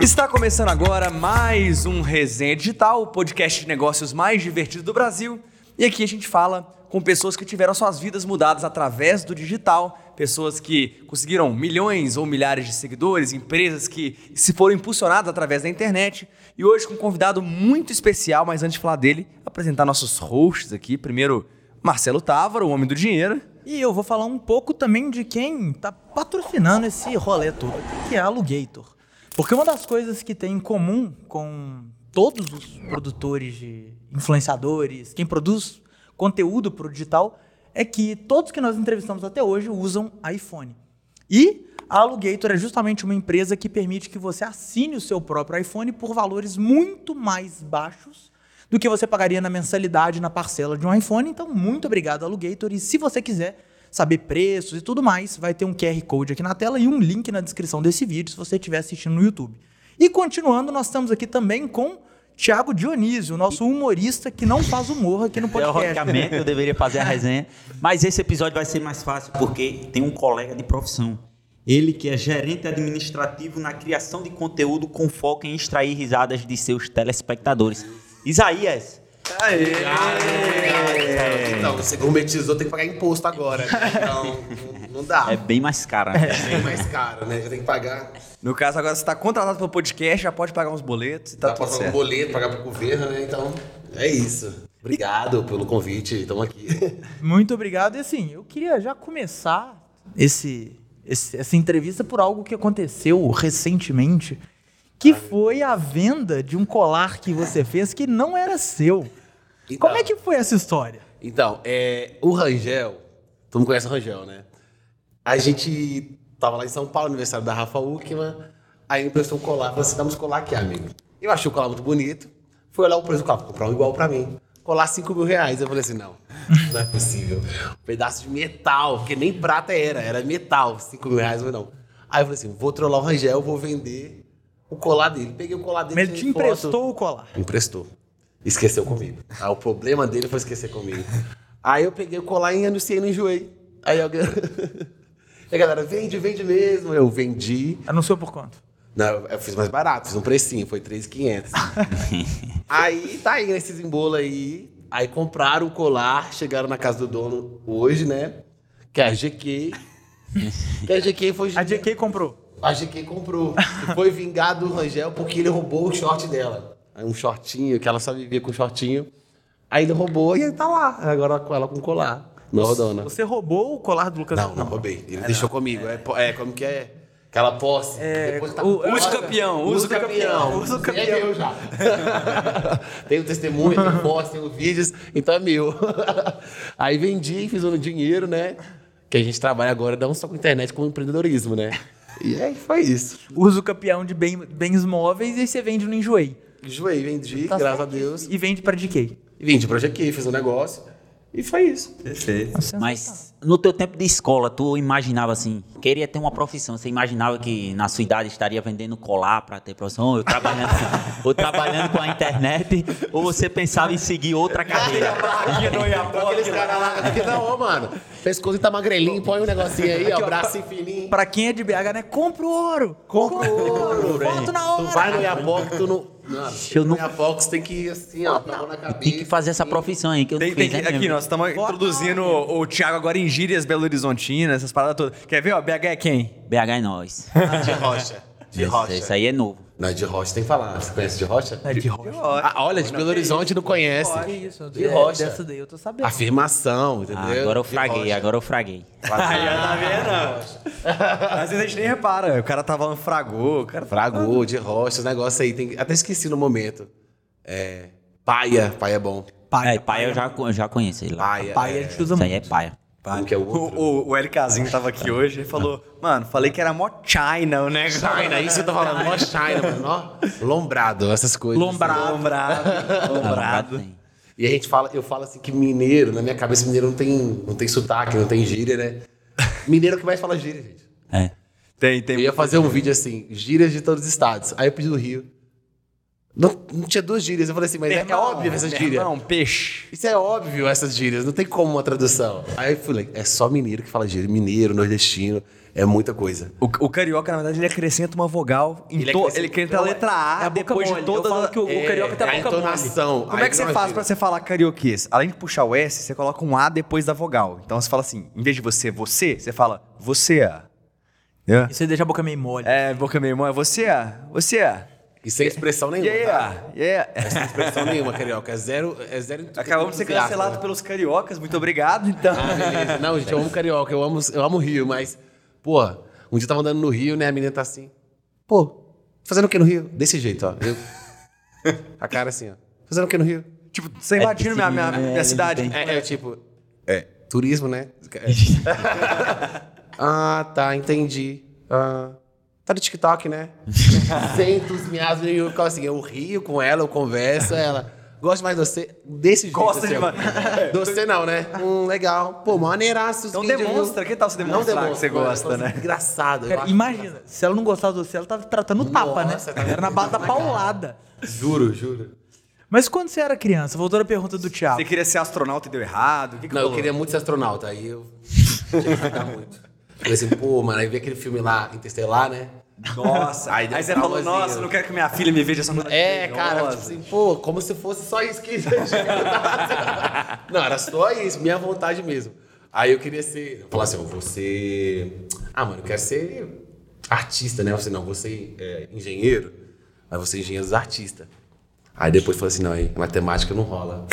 Está começando agora mais um Resenha Digital, o podcast de negócios mais divertido do Brasil. E aqui a gente fala com pessoas que tiveram suas vidas mudadas através do digital, pessoas que conseguiram milhões ou milhares de seguidores, empresas que se foram impulsionadas através da internet. E hoje com um convidado muito especial, mas antes de falar dele, apresentar nossos hosts aqui. Primeiro, Marcelo Távora, o homem do dinheiro. E eu vou falar um pouco também de quem está patrocinando esse rolê todo, que é a Alugator. Porque uma das coisas que tem em comum com todos os produtores de influenciadores, quem produz conteúdo para o digital, é que todos que nós entrevistamos até hoje usam iPhone. E a Alugator é justamente uma empresa que permite que você assine o seu próprio iPhone por valores muito mais baixos do que você pagaria na mensalidade, na parcela de um iPhone. Então, muito obrigado, Alugator. E se você quiser saber preços e tudo mais, vai ter um QR Code aqui na tela e um link na descrição desse vídeo se você estiver assistindo no YouTube. E continuando, nós estamos aqui também com Tiago Dionísio, nosso humorista que não faz humor aqui no podcast. Teoricamente, eu deveria fazer a resenha. Mas esse episódio vai ser mais fácil porque tem um colega de profissão. Ele que é gerente administrativo na criação de conteúdo com foco em extrair risadas de seus telespectadores. Isaías. Aê! Então, você gourmetizou, tem que pagar imposto agora. Né? Então, não- dá. É bem mais cara. né? É bem mais caro, né? Já tem que pagar. No caso, agora você está contratado pelo podcast, já pode pagar uns boletos e tá Dá pra tudo pagar um certo. boleto, pagar pro governo, né? Então, é isso. Obrigado pelo convite, estamos aqui. Muito obrigado. E assim, eu queria já começar esse, esse- essa entrevista por algo que aconteceu recentemente, que foi a venda de um colar que você fez que não era seu. Então. Como é que foi essa história? Então, é, o Rangel, todo mundo conhece o Rangel, né? A gente tava lá em São Paulo, aniversário da Rafa Uckman, aí ele emprestou um colar, falou assim, dá uns colar aqui, amigo. Eu achei o colar muito bonito, fui olhar o preço do colar, comprar um igual pra mim. Colar 5 mil reais. Eu falei assim, não, não é possível. Um pedaço de metal, porque nem prata era, era metal, 5 mil reais, falei, não. Aí eu falei assim, vou trollar o Rangel, vou vender o colar dele. Peguei o colar dele, Mas ele te tirei foto. emprestou o colar. Emprestou. Esqueceu comigo. Ah, o problema dele foi esquecer comigo. Aí eu peguei o colar e anunciei no Enjoei. Aí alguém... E a galera, vende, vende mesmo. Eu vendi. Anunciou por quanto? Não, eu fiz mais barato, fiz um precinho, foi 3,500. aí tá aí nesses embolos aí. Aí compraram o colar, chegaram na casa do dono hoje, né? Que é a GQ. Que a GQ foi... A JK comprou. A GQ comprou. E foi vingado do Rangel porque ele roubou o short dela. Um shortinho, que ela só vivia com shortinho. Aí ele roubou e aí tá lá. Agora com ela com colar. Não, dona. Você roubou o colar do Lucas Não, não roubei. Ele deixou comigo. É, po- é, como que é? Aquela posse. Depois tá o- usa o campeão, Usa usa o o campeão. usa o É campeão. meu já. tenho testemunho, tenho posse, tenho vídeos. Então é meu. Aí vendi, fiz um dinheiro, né? Que a gente trabalha agora não só com internet, com empreendedorismo, né? E aí foi isso. Usa o campeão de bem- bens móveis e você vende no Enjoei. Enjoei, vendi, Tá graças a certo. Deus. E vende pra JK. E vendi pra GQ, fiz um negócio. E foi isso. Perfeito. Mas no teu tempo de escola, tu imaginava assim, queria ter uma profissão, você imaginava que na sua idade estaria vendendo colar para ter profissão, ou trabalhando, ou trabalhando com a internet, ou você pensava em seguir outra carreira? Aqueles caras lá, aqui, não, ô, mano. Pescoço tá magrelinho, põe um negocinho aí, ó, braço fininho. Pra quem é de BH, né? Compra o ouro. Compra ouro, Foto na Tu hora. vai no Iapoc, tu não. Mano, Eu no não- Iapoc, você tem que ir assim, ó, a na cabeça. Tem que fazer essa profissão aí que eu Tem, não tem fiz, que- né, aqui, mesmo? nós estamos introduzindo o, o Thiago agora em gírias Belo Horizontina, essas paradas todas. Quer ver, ó? BH é quem? BH é nós. De rocha. De rocha. Esse aí é novo. Não, de rocha tem que falar. Você conhece de rocha? É de rocha. Ah, olha, de Belo Horizonte não conhece. Isso? De é, rocha. Dessa daí eu tô sabendo. Afirmação, entendeu? Ah, agora eu fraguei, agora eu fraguei. Aí, ó, tá vendo? Às vezes a gente nem repara. O cara tá falando fragou, o cara Fragou, de rocha, os negócios aí. Tem... Até esqueci no momento. É. Paia. Paia é bom. é, paia eu já, eu já conheço. Paia. Pai, a é... gente usa Isso aí muito. é paia. Que é o O, o, LKzinho tava aqui hoje e falou, mano, falei que era mó China o negócio. China, isso eu tô falando. Mó China, mano. Ó, lombrado, essas coisas. Lombrado. Lombrado. Ah, Lombrado. E a gente fala, eu falo assim que mineiro, na minha cabeça, mineiro não tem, não tem sotaque, não tem gíria, né? Mineiro que mais fala gíria, gente. É. Tem, tem. Eu ia fazer um vídeo assim, gírias de todos os estados. Aí eu pedi do Rio. Não, não tinha duas gírias. Eu falei assim, mas é, que é óbvio essas gírias. Não, peixe. Isso é óbvio, essas gírias. Não tem como uma tradução. Aí eu falei, é só mineiro que fala gíria. Mineiro, nordestino, é muita coisa. O, o carioca, na verdade, ele acrescenta uma vogal. Em Ele to- acrescenta- ele acrescenta a letra A, É a boca depois mole. de todas Eu falo as- que o, o carioca tem é a a boca mole. entonação. Como é que você faz pra você falar carioquês? Além de puxar o S, você coloca um A depois da vogal. Então você fala assim, em vez de você, você, você fala você. Entendeu? E você deixa a boca meio mole. É, boca meio irmão, é você, você. E sem expressão nenhuma. tá? Yeah, yeah. Sem expressão nenhuma, carioca. É zero. É zero Acabamos de ser cancelados né? pelos cariocas, muito obrigado, então. Ah. Não, gente, eu amo carioca, eu amo, eu amo Rio, mas, pô, um dia eu tava andando no Rio, né? A menina tá assim, pô, fazendo o que no Rio? Desse jeito, ó. Eu- a cara assim, ó. Fazendo o que no Rio? Tipo, você invadindo minha, minha, minha ele cidade. É, é tipo, é, turismo, né? ah, tá, entendi. Ah, tá no TikTok, né? Sem entusiasmo nenhum. Eu ficava assim, eu rio com ela, eu converso, ela. Gosto mais de você desse jeito. Gosta assim, de De você não, né? Hum, legal. Pô, maneiraço. Então demonstra, que tal você Não demonstrar demonstra, que você gosta, falo né? assim, Engraçado. Cara, imagina, se ela não gostasse de você, ela tava tratando tapa, Nossa, né? tá- Era na base da paulada. Juro, juro. Mas quando você era criança, voltando à pergunta do Thiago. Você queria ser astronauta e deu errado? O que que Não, eu queria muito ser astronauta, aí eu tinha que muito. Falei assim, pô, mano, aí vi aquele filme lá, Interstellar, né? Nossa, aí, Aí você falou, nossa, não quero que minha filha me veja essa coisa É, cara, tipo assim, pô, como se fosse só isso que. não, era só isso, minha vontade mesmo. Aí eu queria ser. Eu falava assim, eu vou ser. Ah, mano, eu quero ser artista, né? Eu falei, não, vou ser é, engenheiro. Aí vou ser engenheiro dos artistas. Aí depois falei assim, não, aí matemática não rola.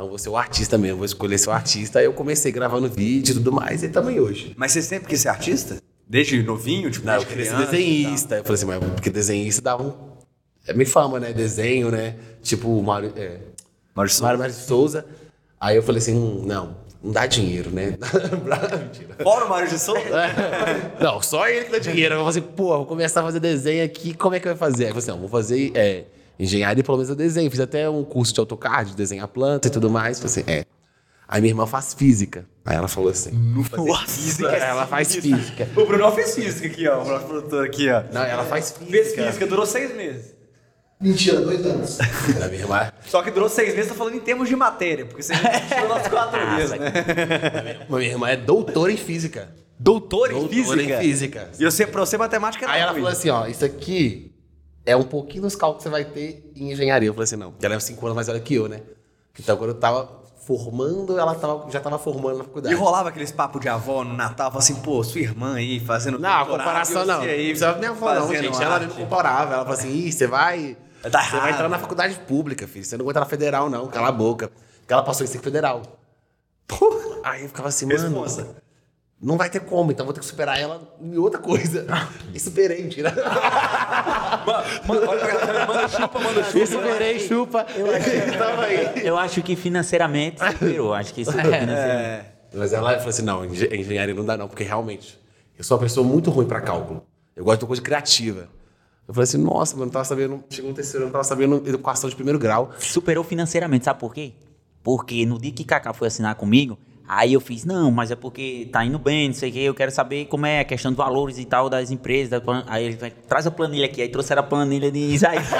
Então vou ser o artista mesmo, vou escolher ser o artista. Aí eu comecei gravando vídeo e tudo mais, e também hoje. Mas você sempre quis ser artista? Desde novinho? Tipo, Não, eu queria ser desenhista. Eu falei assim, mas porque desenhista dava um. É meio fama, né? Desenho, né? Tipo o Mário. É? Mário Souza. Mário Mário de Souza. Aí eu falei assim, hum, não, não dá dinheiro, né? Mentira. Fora o Mário de Souza? Não, só ele que dá dinheiro. Eu falei assim, pô, vou começar a fazer desenho aqui, como é que vai fazer? Aí eu falei assim, não, vou fazer é, engenharia, pelo menos eu desenho. Fiz até um curso de AutoCAD, de desenhar planta e tudo mais. Falei assim, é. Aí minha irmã faz física. Aí ela falou assim, Física. ela faz física. O Bruno fez física aqui, ó. O nosso produtor aqui, ó. Não, ela faz física. Fez física, durou seis meses. Mentira, dois anos. Minha irmã, Só que durou seis meses, tô falando em termos de matéria, porque você tirou nós quatro meses, né? minha irmã é doutora em física. Doutor em Doutora física? em física. E você, pra você, matemática era Aí ela falou assim, ó, isso aqui é um pouquinho dos cálculos que você vai ter em engenharia. Eu falei assim, não, porque ela é cinco anos mais velha que eu, né? Então quando eu tava formando, ela tava, já tava formando na E faculdade. rolava aqueles papos de avó no Natal, falava assim, pô, sua irmã aí fazendo Não, comparação e não. Não aí precisava nem avó, não, gente. Ela não comparava. Ela falou assim, Ih, você vai. Tá você vai entrar na faculdade pública, filho. Você não vai entrar na federal, não. Cala a boca. Porque ela passou em ser federal. Aí eu ficava assim, mano. Responsa. Não vai ter como, então vou ter que superar ela em outra coisa. E superei, mentira. Manda, olha pra galera, manda chupa, manda chupa. E superei, chupa. Tava aí. Eu acho que financeiramente superou. Acho que superou financeiramente. Mas ela falou assim: não, engen- engenharia não dá, não, porque realmente eu sou uma pessoa muito ruim pra cálculo. Eu gosto de uma coisa criativa. Eu falei assim, nossa, mano, não tava sabendo. Chegou no terceiro, eu não tava sabendo educação de primeiro grau. Superou financeiramente, sabe por quê? Porque no dia que Kaká foi assinar comigo, aí eu fiz, não, mas é porque tá indo bem, não sei o quê, eu quero saber como é a questão de valores e tal das empresas. da plan- Aí ele vai, traz a planilha aqui, aí trouxeram a planilha de Isaías.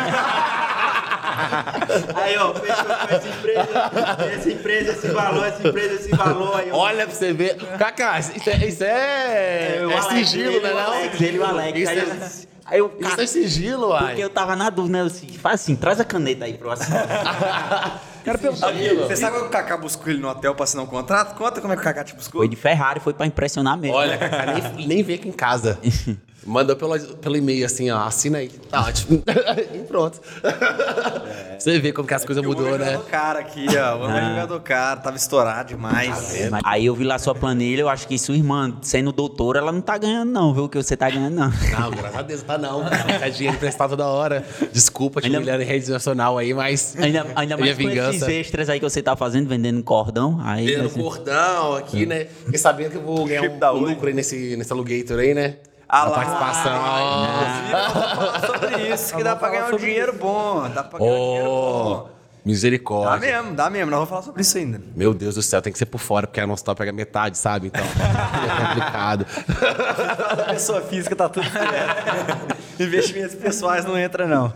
aí, ó, fechou com essa empresa, essa empresa, esse valor, essa empresa, esse valor. Aí, Olha pra você ver. Cacá, isso é, isso é, é Alex, sigilo, né? o Não? Alex, ele e o Alex. Isso Aí eu, é- aí eu, Isso cara, é sigilo, uai. porque eu tava na dúvida, né? Eu assim, faz assim, traz a caneta aí pro assinar. Quero perguntar. Você sabe como o Kaká buscou ele no hotel pra assinar um contrato? Conta como é que o Kaká te buscou. Foi de Ferrari, foi pra impressionar mesmo. Olha, Cacá, nem, nem veio aqui em casa. Mandou pelo, pelo e-mail assim, ó, assina aí. Tá ótimo. e pronto. Você vê como que as coisas O mudou, é né? jogador cara aqui, ó. O homem é jogador cara, tava estourado demais. Mas Aí eu vi lá sua planilha, eu acho que sua irmã, sendo doutora, ela não tá ganhando não, viu? O que você tá ganhando não. Não, graças a Deus, tá não. É dinheiro emprestado toda hora. Desculpa te Ainda- humilhando em rede nacional aí, mas. Ainda, ainda mais com esses extras aí que você tá fazendo, vendendo cordão. Aí, Vendendo assim, cordão aqui, né? Fiquei sabendo que eu vou ganhar um, um lucro aí nesse, nesse alugator aí, né? Ah A lá. participação. Falar sobre isso, que dá pra ganhar um dinheiro bom. Dá pra ganhar um dinheiro Oh, bom. Dá misericórdia. mesmo, dá mesmo. Nós vamos falar sobre isso ainda. Meu Deus do céu, tem que ser por fora, porque a nossa top pega metade, sabe? Então, é complicado. Pessoa física tá tudo certo. Investimentos pessoais não entra, não.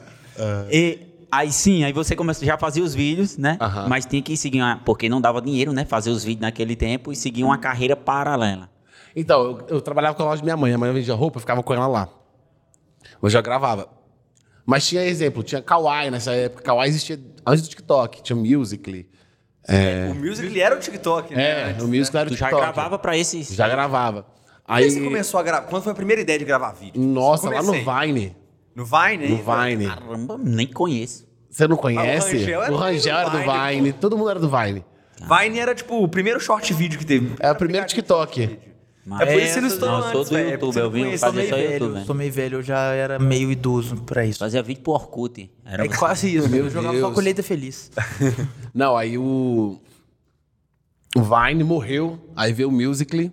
E Aí sim, aí você começou, já fazia os vídeos, né? Mas tinha que seguir, uma, porque não dava dinheiro, né? Fazer os vídeos naquele tempo e seguir uma carreira paralela. Então, eu, eu trabalhava com a loja da minha mãe. A mãe vendia roupa, eu ficava com ela lá. Eu já gravava. Mas tinha exemplo, tinha Kawaii nessa época. Kawaii existia antes do TikTok. Tinha Musical.ly. O Musical.ly era o TikTok, né? É, Antes, no Musical.ly era o Tu já TikTok. gravava pra esses. Já gravava. Aí Aí, você começou a gravar. Quando foi a primeira ideia de gravar vídeo? nossa, lá no. Vine. No Vine, No? Vine. Caramba, nem conheço. Você não conhece? Ah, o Rangel era o Rangel era do do Vine. Todo mundo era do Vine. Vine era, tipo, o primeiro short vídeo que teve. É o primeiro TikTok. É por isso que ele estourou Não, eu sou antes, do velho. YouTube, eu vim fazer só meio YouTube, velho, né? sou meio velho, eu já era meio idoso pra isso. Fazia vídeo pro Orkut. Era É quase isso, Meu eu jogava Deus. só colheita feliz. Não, aí o. O Vine morreu. Aí veio o Musical.ly.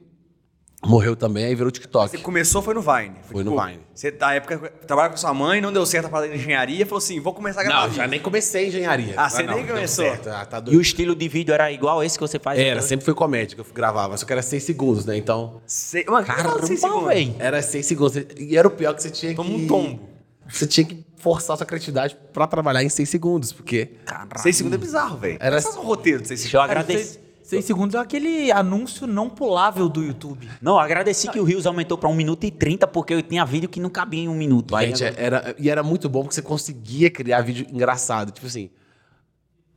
Morreu também, aí virou o TikTok. Você começou foi no Vine. Foi no Vine. Você, na época, trabalhava com sua mãe, não deu certo a parada de engenharia, falou assim, vou começar a gravar Não, já vídeo. nem comecei engenharia. Ah, você não, nem começou. certo. Ah, tá E o estilo de vídeo era igual esse que você faz? Era, agora? sempre foi comédia que eu gravava, só que era 6 segundos, né? Então, Sei- Mano, seis segundos? velho. era 6 segundos. E era o pior que você tinha Toma que... um tombo. Você tinha que forçar sua criatividade pra trabalhar em 6 segundos, porque... Seis segundos é bizarro, velho. Era-. Faz um roteiro de seis Deixa eu segundos. agradecer. Seis segundos é aquele anúncio não pulável do YouTube. Não, agradeci que o Rios aumentou pra 1 minuto e 30, porque eu tinha vídeo que não cabia em um minuto. Aí Gente, agora- era, e era muito bom porque você conseguia criar vídeo engraçado. Tipo assim,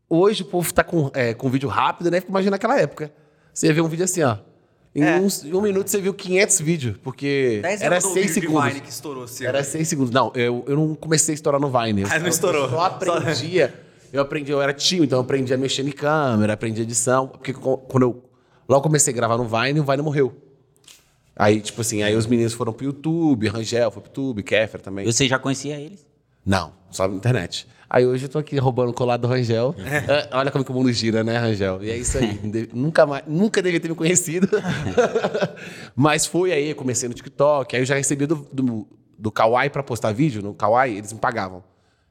hoje o povo tá com, é, com vídeo rápido, né? Imagina naquela época. Você ia ver um vídeo assim, ó. Em, É. em um minuto você viu 500 vídeos, porque era anos do 6 vídeo de segundos. Vine que estourou seu. Era 6 segundos. Não, eu, eu não comecei a estourar no Vine. Eu, Ah, não eu estourou. só aprendia. Eu aprendi, eu era tio, então eu aprendi a mexer em câmera, aprendi edição. Porque quando eu logo comecei a gravar no Vine, o Vine morreu. Aí, tipo assim, aí os meninos foram pro YouTube, Rangel foi pro YouTube, Kéfer também. Você já conhecia eles? Não, só na internet. Aí hoje eu tô aqui roubando o colar do Rangel. É, olha como que o mundo gira, né, Rangel? E é isso aí. Nunca, mais, nunca devia ter me conhecido. Mas foi aí, comecei no TikTok. Aí eu já recebi do, do, do Kawaii pra postar vídeo. No Kawaii, eles me pagavam.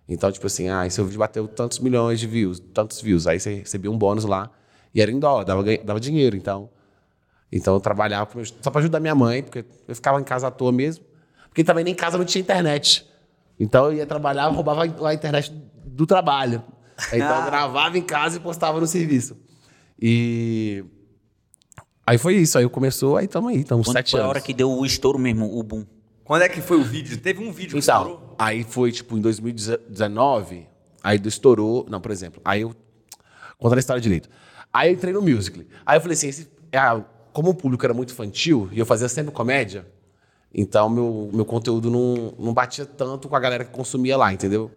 Então, tipo assim, ah, seu vídeo bateu tantos milhões de views, tantos views. Aí você recebia um bônus lá. E era em dólar, dava, dava dinheiro. Então, então eu trabalhava só pra ajudar minha mãe, porque eu ficava em casa à toa mesmo. Porque também nem em casa não tinha internet. Então eu ia trabalhar, roubava a internet do trabalho. Então eu gravava em casa e postava no serviço. E. Aí foi isso, aí começou, aí tamo aí, estamos Quando sete foi a anos. hora que deu o estouro mesmo, o boom? Quando é que foi o vídeo? Teve um vídeo que Então, estourou? aí foi tipo em 2019, aí estourou. Não, por exemplo, aí eu. Contando a história direito. Aí eu entrei no musical. Aí eu falei assim: esse, ah, como o público era muito infantil e eu fazia sempre comédia, então meu, meu conteúdo não, não batia tanto com a galera que consumia lá, entendeu?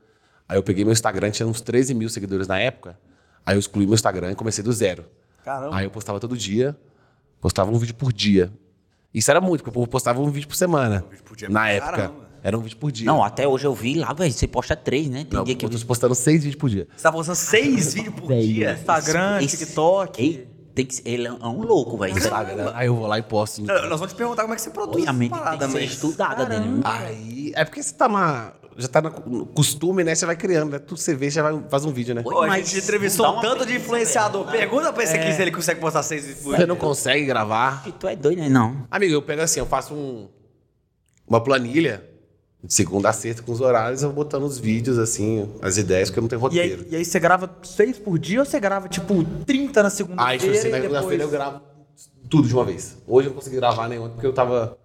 Aí eu peguei meu Instagram, tinha uns 13 mil seguidores na época. Aí eu excluí meu Instagram e comecei do zero. Caramba. Aí eu postava todo dia, postava um vídeo por dia. Isso era muito, porque o povo postava um vídeo por semana. vídeo por dia, na época. caramba. Era um vídeo por dia. Não, até hoje eu vi lá, velho, você posta três, né? Tem Não, dia que eu tô postando seis vídeos por dia. Você tá postando seis vídeos por dia? Instagram, Esse- TikTok. Ei, tem que ser- ele é um louco, velho. Instagram. Aí eu vou lá e posto. Nós vamos te perguntar como é que você produz Oi, a mente tem parada, que ser mas... estudada, né? Aí. É porque você tá na. Já tá no costume, né? Você vai criando, né? Tudo que você vê, já vai, faz um vídeo, né? Pô, a Mas gente entrevistou um tanto de influenciador. velho. Pergunta pra esse aqui se ele consegue postar seis vídeos por Você não consegue gravar. Tu é doido, né? Não. Amigo, eu pego assim, eu faço um, uma planilha de segunda a sexta com os horários, eu vou botando os vídeos, assim, as ideias, porque eu não tenho E roteiro. aí, e aí você grava seis por dia ou você grava, tipo, 30 na Aí, tipo segunda-feira assim, na e depois... segunda-feira eu gravo tudo de uma vez. Hoje eu não consegui gravar nenhum, porque eu tava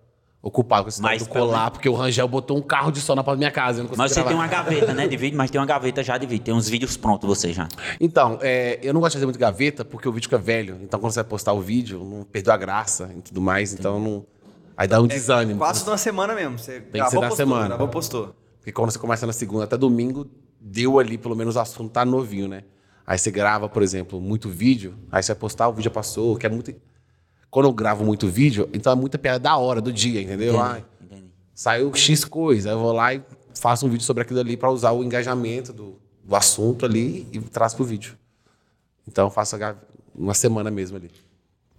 ocupado com esse Mas do colar, porque o Rangel botou um carro de som na porta da minha casa. Eu não consegui Mas você gravar. tem uma gaveta, né, de vídeo, mas tem uma gaveta já de vídeo. Tem uns vídeos prontos você já. Então, é, eu não gosto de fazer muito gaveta porque o vídeo fica velho. Então, quando você vai postar o vídeo, não perdeu a graça e tudo mais. Então, não. Aí dá um desânimo. Quase de uma semana mesmo. Você que gravou, ser na postou, semana. Gravou, postou. Porque quando você começa na segunda até domingo, deu ali, pelo menos o assunto tá novinho, né? Aí você grava, por exemplo, muito vídeo, aí você vai postar, o vídeo já passou, que é muito. Quando eu gravo muito vídeo, então é muita piada da hora, do dia, entendeu? Ai, Entendi. saiu X coisa, eu vou lá e faço um vídeo sobre aquilo ali para usar o engajamento do, do assunto ali e traz pro vídeo. Então eu faço uma semana mesmo ali.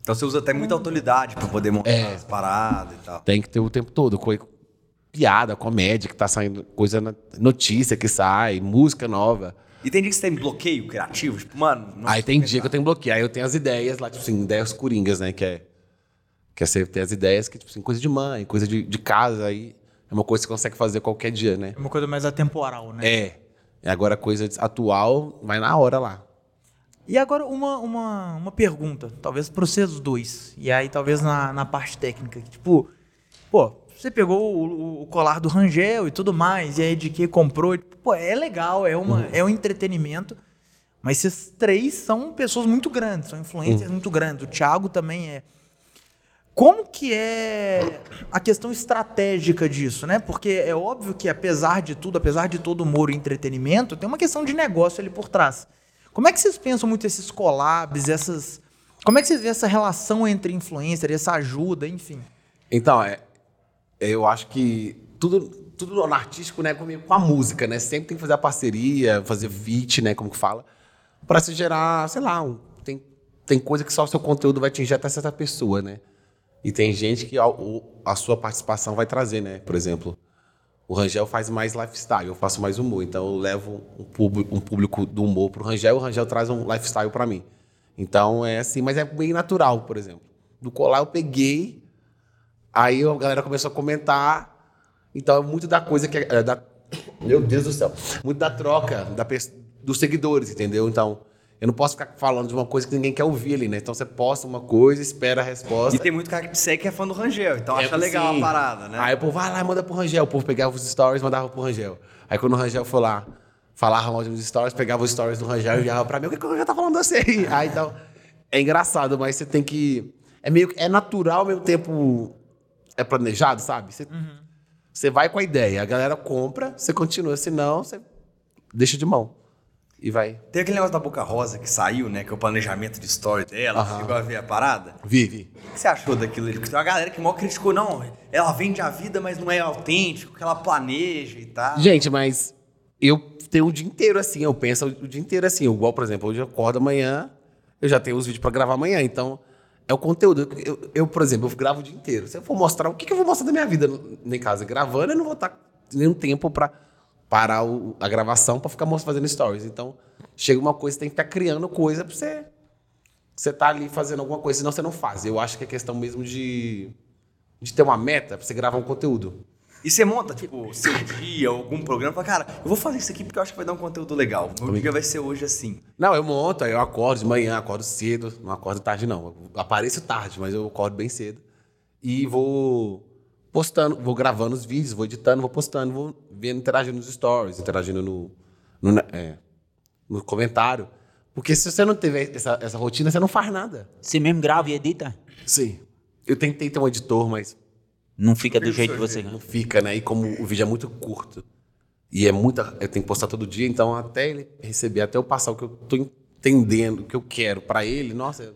Então você usa até muita autoridade pra poder montar É. as paradas e tal. Tem que ter o tempo todo. co- Piada, comédia que tá saindo, coisa, notícia que sai, música nova. E tem dia que você tem bloqueio criativo? Tipo, mano... não Aí tem pensar. dia que eu tenho bloqueio. Aí eu tenho as ideias lá, tipo assim, ideias coringas, né? Que é. Que é você ter as ideias que, tipo assim, coisa de mãe, coisa de, de casa, aí é uma coisa que você consegue fazer qualquer dia, né? É uma coisa mais atemporal, né? É. E agora a coisa atual vai na hora lá. E agora uma, uma, uma pergunta, talvez para vocês dois. E aí talvez na, na parte técnica. que, Tipo, pô, você pegou o, o colar do Rangel e tudo mais, e aí de que comprou. tipo, Pô, é legal, é, uma, é um entretenimento. Mas esses três são pessoas muito grandes, são influências muito grandes. O Thiago também é. Como que é a questão estratégica disso, né? Porque é óbvio que, apesar de tudo, apesar de todo humor e entretenimento, tem uma questão de negócio ali por trás. Como é que vocês pensam muito esses collabs, essas. Como é que vocês vê essa relação entre influencer, essa ajuda, enfim? Então, é, eu acho que tudo, tudo no artístico, né, comigo, com a música, né? Sempre tem que fazer a parceria, fazer feat, né, como que fala, para se gerar, sei lá, um- tem, tem coisa que só o seu conteúdo vai atingir até certa pessoa, né? E tem gente que a, a sua participação vai trazer, né? Por exemplo, o Rangel faz mais lifestyle, eu faço mais humor. Então eu levo um público, um público do humor pro Rangel, o Rangel traz um lifestyle para mim. Então é assim, mas é bem natural, por exemplo. Do colar eu peguei, aí a galera começou a comentar. Então é muito da coisa que é da meu Deus do céu, muito da troca da, dos seguidores, entendeu? Então eu não posso ficar falando de uma coisa que ninguém quer ouvir ali, né? Então você posta uma coisa, espera a resposta. E tem muito cara que segue que é fã do Rangel, então É, acha legal sim. a parada, né? Aí o povo vai lá e manda pro Rangel. O povo pegava os stories e mandava pro Rangel. Aí quando o Rangel foi lá, falava mal dos stories, pegava os stories do Rangel e enviava pra mim. O que, que o Rangel tá falando assim? Aí então, é engraçado, mas você tem que. É meio que- é natural ao mesmo tempo. É planejado, sabe? Você, você vai com a ideia, a galera compra, você continua, senão você deixa de mão. E vai. Tem aquele negócio da Boca Rosa que saiu, né? Que é o planejamento de story dela. Você chegou a ver a parada? Vive. O que você achou daquilo? ali? Porque tem uma galera que mal criticou, não. Ela vende a vida, mas não é autêntico, que ela planeja e tal. Gente, mas eu tenho o dia inteiro assim, eu penso o dia inteiro assim. Igual, por exemplo, hoje eu acordo amanhã, eu já tenho os vídeos pra gravar amanhã, então é o conteúdo. Eu, eu, por exemplo, eu gravo o dia inteiro. Se eu for mostrar, o que, que eu vou mostrar da minha vida em casa? Gravando, eu não vou estar nenhum tempo pra parar o- a gravação pra ficar fazendo stories. Então, chega uma coisa, você tem que ficar criando coisa pra você. Você tá ali fazendo alguma coisa, senão você não faz. Eu acho que é questão mesmo de, de ter uma meta pra você gravar um conteúdo. E você monta, tipo, seu dia, algum programa, fala, cara, eu vou fazer isso aqui porque eu acho que vai dar um conteúdo legal. Meu dia vai ser hoje assim. Não, eu monto, aí eu acordo de manhã, acordo cedo. Não acordo tarde, não. Eu apareço tarde, mas eu acordo bem cedo. E vou postando, vou gravando os vídeos, vou editando, vou postando, vou vendo, interagindo nos stories, interagindo no, no, é, no comentário. Porque se você não tiver essa, essa rotina, você não faz nada. Você mesmo grava e edita? Sim. Eu tentei ter um editor, mas Não fica do jeito que você não fica, né? E como o vídeo é muito curto e é muita. Eu tenho que postar todo dia, então até ele receber, até eu passar o que eu tô entendendo, o que eu quero pra ele, nossa, é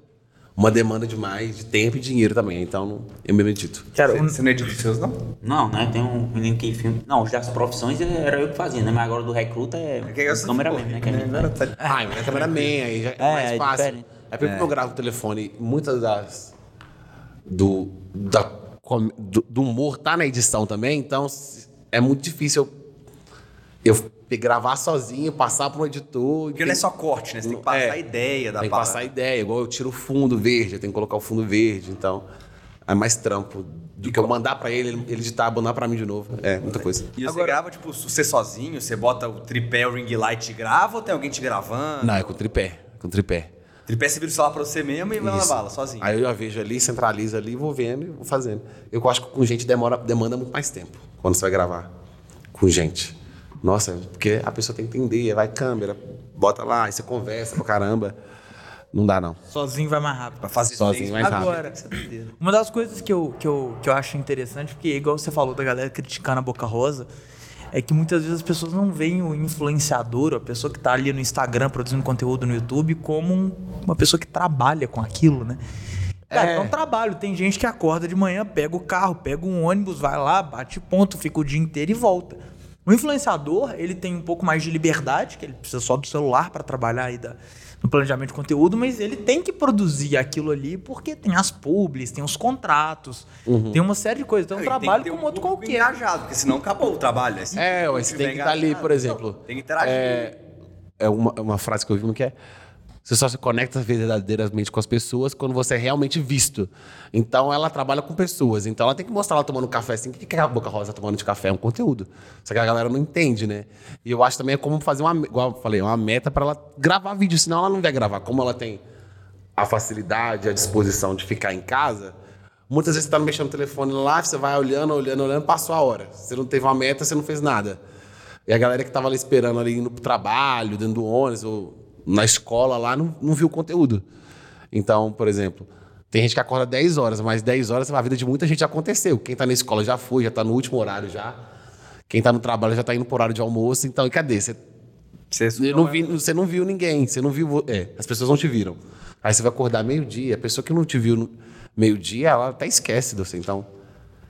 uma demanda demais de tempo e dinheiro também. Então não- eu me medito. Cara, Você, um- você não edita os seus, não? Não, né? Tem um menino que filma. Não, os das profissões era eu que fazia, né? Mas agora do recruta é, que sou câmera pô, mesmo, né? Que a gente vai. tá- Ah, é cameraman, aí já é, É, mais é fácil. diferente. É porque como eu gravo o telefone, muitas das. Do, da, do, do humor tá na edição também, então é muito difícil eu, eu gravar sozinho, passar para um editor. Porque não é só corte, né? Você tem que passar É. a ideia da Tem que passar a ideia, igual eu tiro o fundo verde, eu tenho que colocar o fundo verde, então é mais trampo do que eu mandar pra ele, ele editar, mandar pra mim de novo. É, muita coisa. E você grava, tipo, você sozinho, você bota o tripé, o ring light e grava ou tem alguém te gravando? Não, é com tripé, com tripé. Tripé você vira o celular pra você mesmo e vai na bala, sozinho. Aí eu já vejo ali, centralizo ali, vou vendo e vou fazendo. Eu acho que com gente demora, demanda muito mais tempo quando você vai gravar com gente. Nossa, porque a pessoa tem que entender, vai câmera, bota lá, aí você conversa pra caramba. Não dá, não. sozinho vai mais rápido. Pra fazer Sozinho, três- mais rápido. Agora, uma das coisas que eu, que, eu, que eu acho interessante, porque igual você falou da galera criticando a Boca Rosa, é que muitas vezes as pessoas não veem o influenciador, a pessoa que tá ali no Instagram produzindo conteúdo no YouTube, como um- uma pessoa que trabalha com aquilo, né? Cara, é. um trabalho. Tem gente que acorda de manhã, pega o carro, pega um ônibus, vai lá, bate ponto, fica o dia inteiro e volta. O influenciador, ele tem um pouco mais de liberdade, que ele precisa só do celular para trabalhar aí da, no planejamento de conteúdo, mas ele tem que produzir aquilo ali porque tem as publis, tem os contratos, tem uma série de coisas. Então é um trabalho como um outro qualquer. engajado, porque senão acabou o trabalho. Assim, É, você tem que estar ali, por exemplo. Tem que interagir. É, é uma, uma frase que eu vi que é. Você só se conecta verdadeiramente com as pessoas quando você é realmente visto. Então ela trabalha com pessoas. Então ela tem que mostrar ela tomando café assim. O que que a Boca Rosa tá tomando de café? É um conteúdo. Só que a galera não entende, né? E eu acho também é como fazer uma, igual eu falei, uma meta para ela gravar vídeo, senão ela não vai gravar. Como ela tem a facilidade, a disposição de ficar em casa, muitas vezes você tá mexendo no telefone lá, você vai olhando, olhando, olhando, passou a hora. Você não teve uma meta, você não fez nada. E a galera que tava ali esperando ali indo pro trabalho, dentro do ônibus, ou na escola lá, não, não viu o conteúdo. Então, por exemplo, tem gente que acorda 10 horas, mas 10 horas a vida de muita gente aconteceu. Quem tá na escola já foi, já tá no último horário já. Quem tá no trabalho já tá indo pro horário de almoço. Então, e cadê? Você Você não, vi, você não viu ninguém, você não viu. É, as pessoas não te viram. Aí você vai acordar meio-dia, a pessoa que não te viu meio-dia, ela até esquece de você. Então,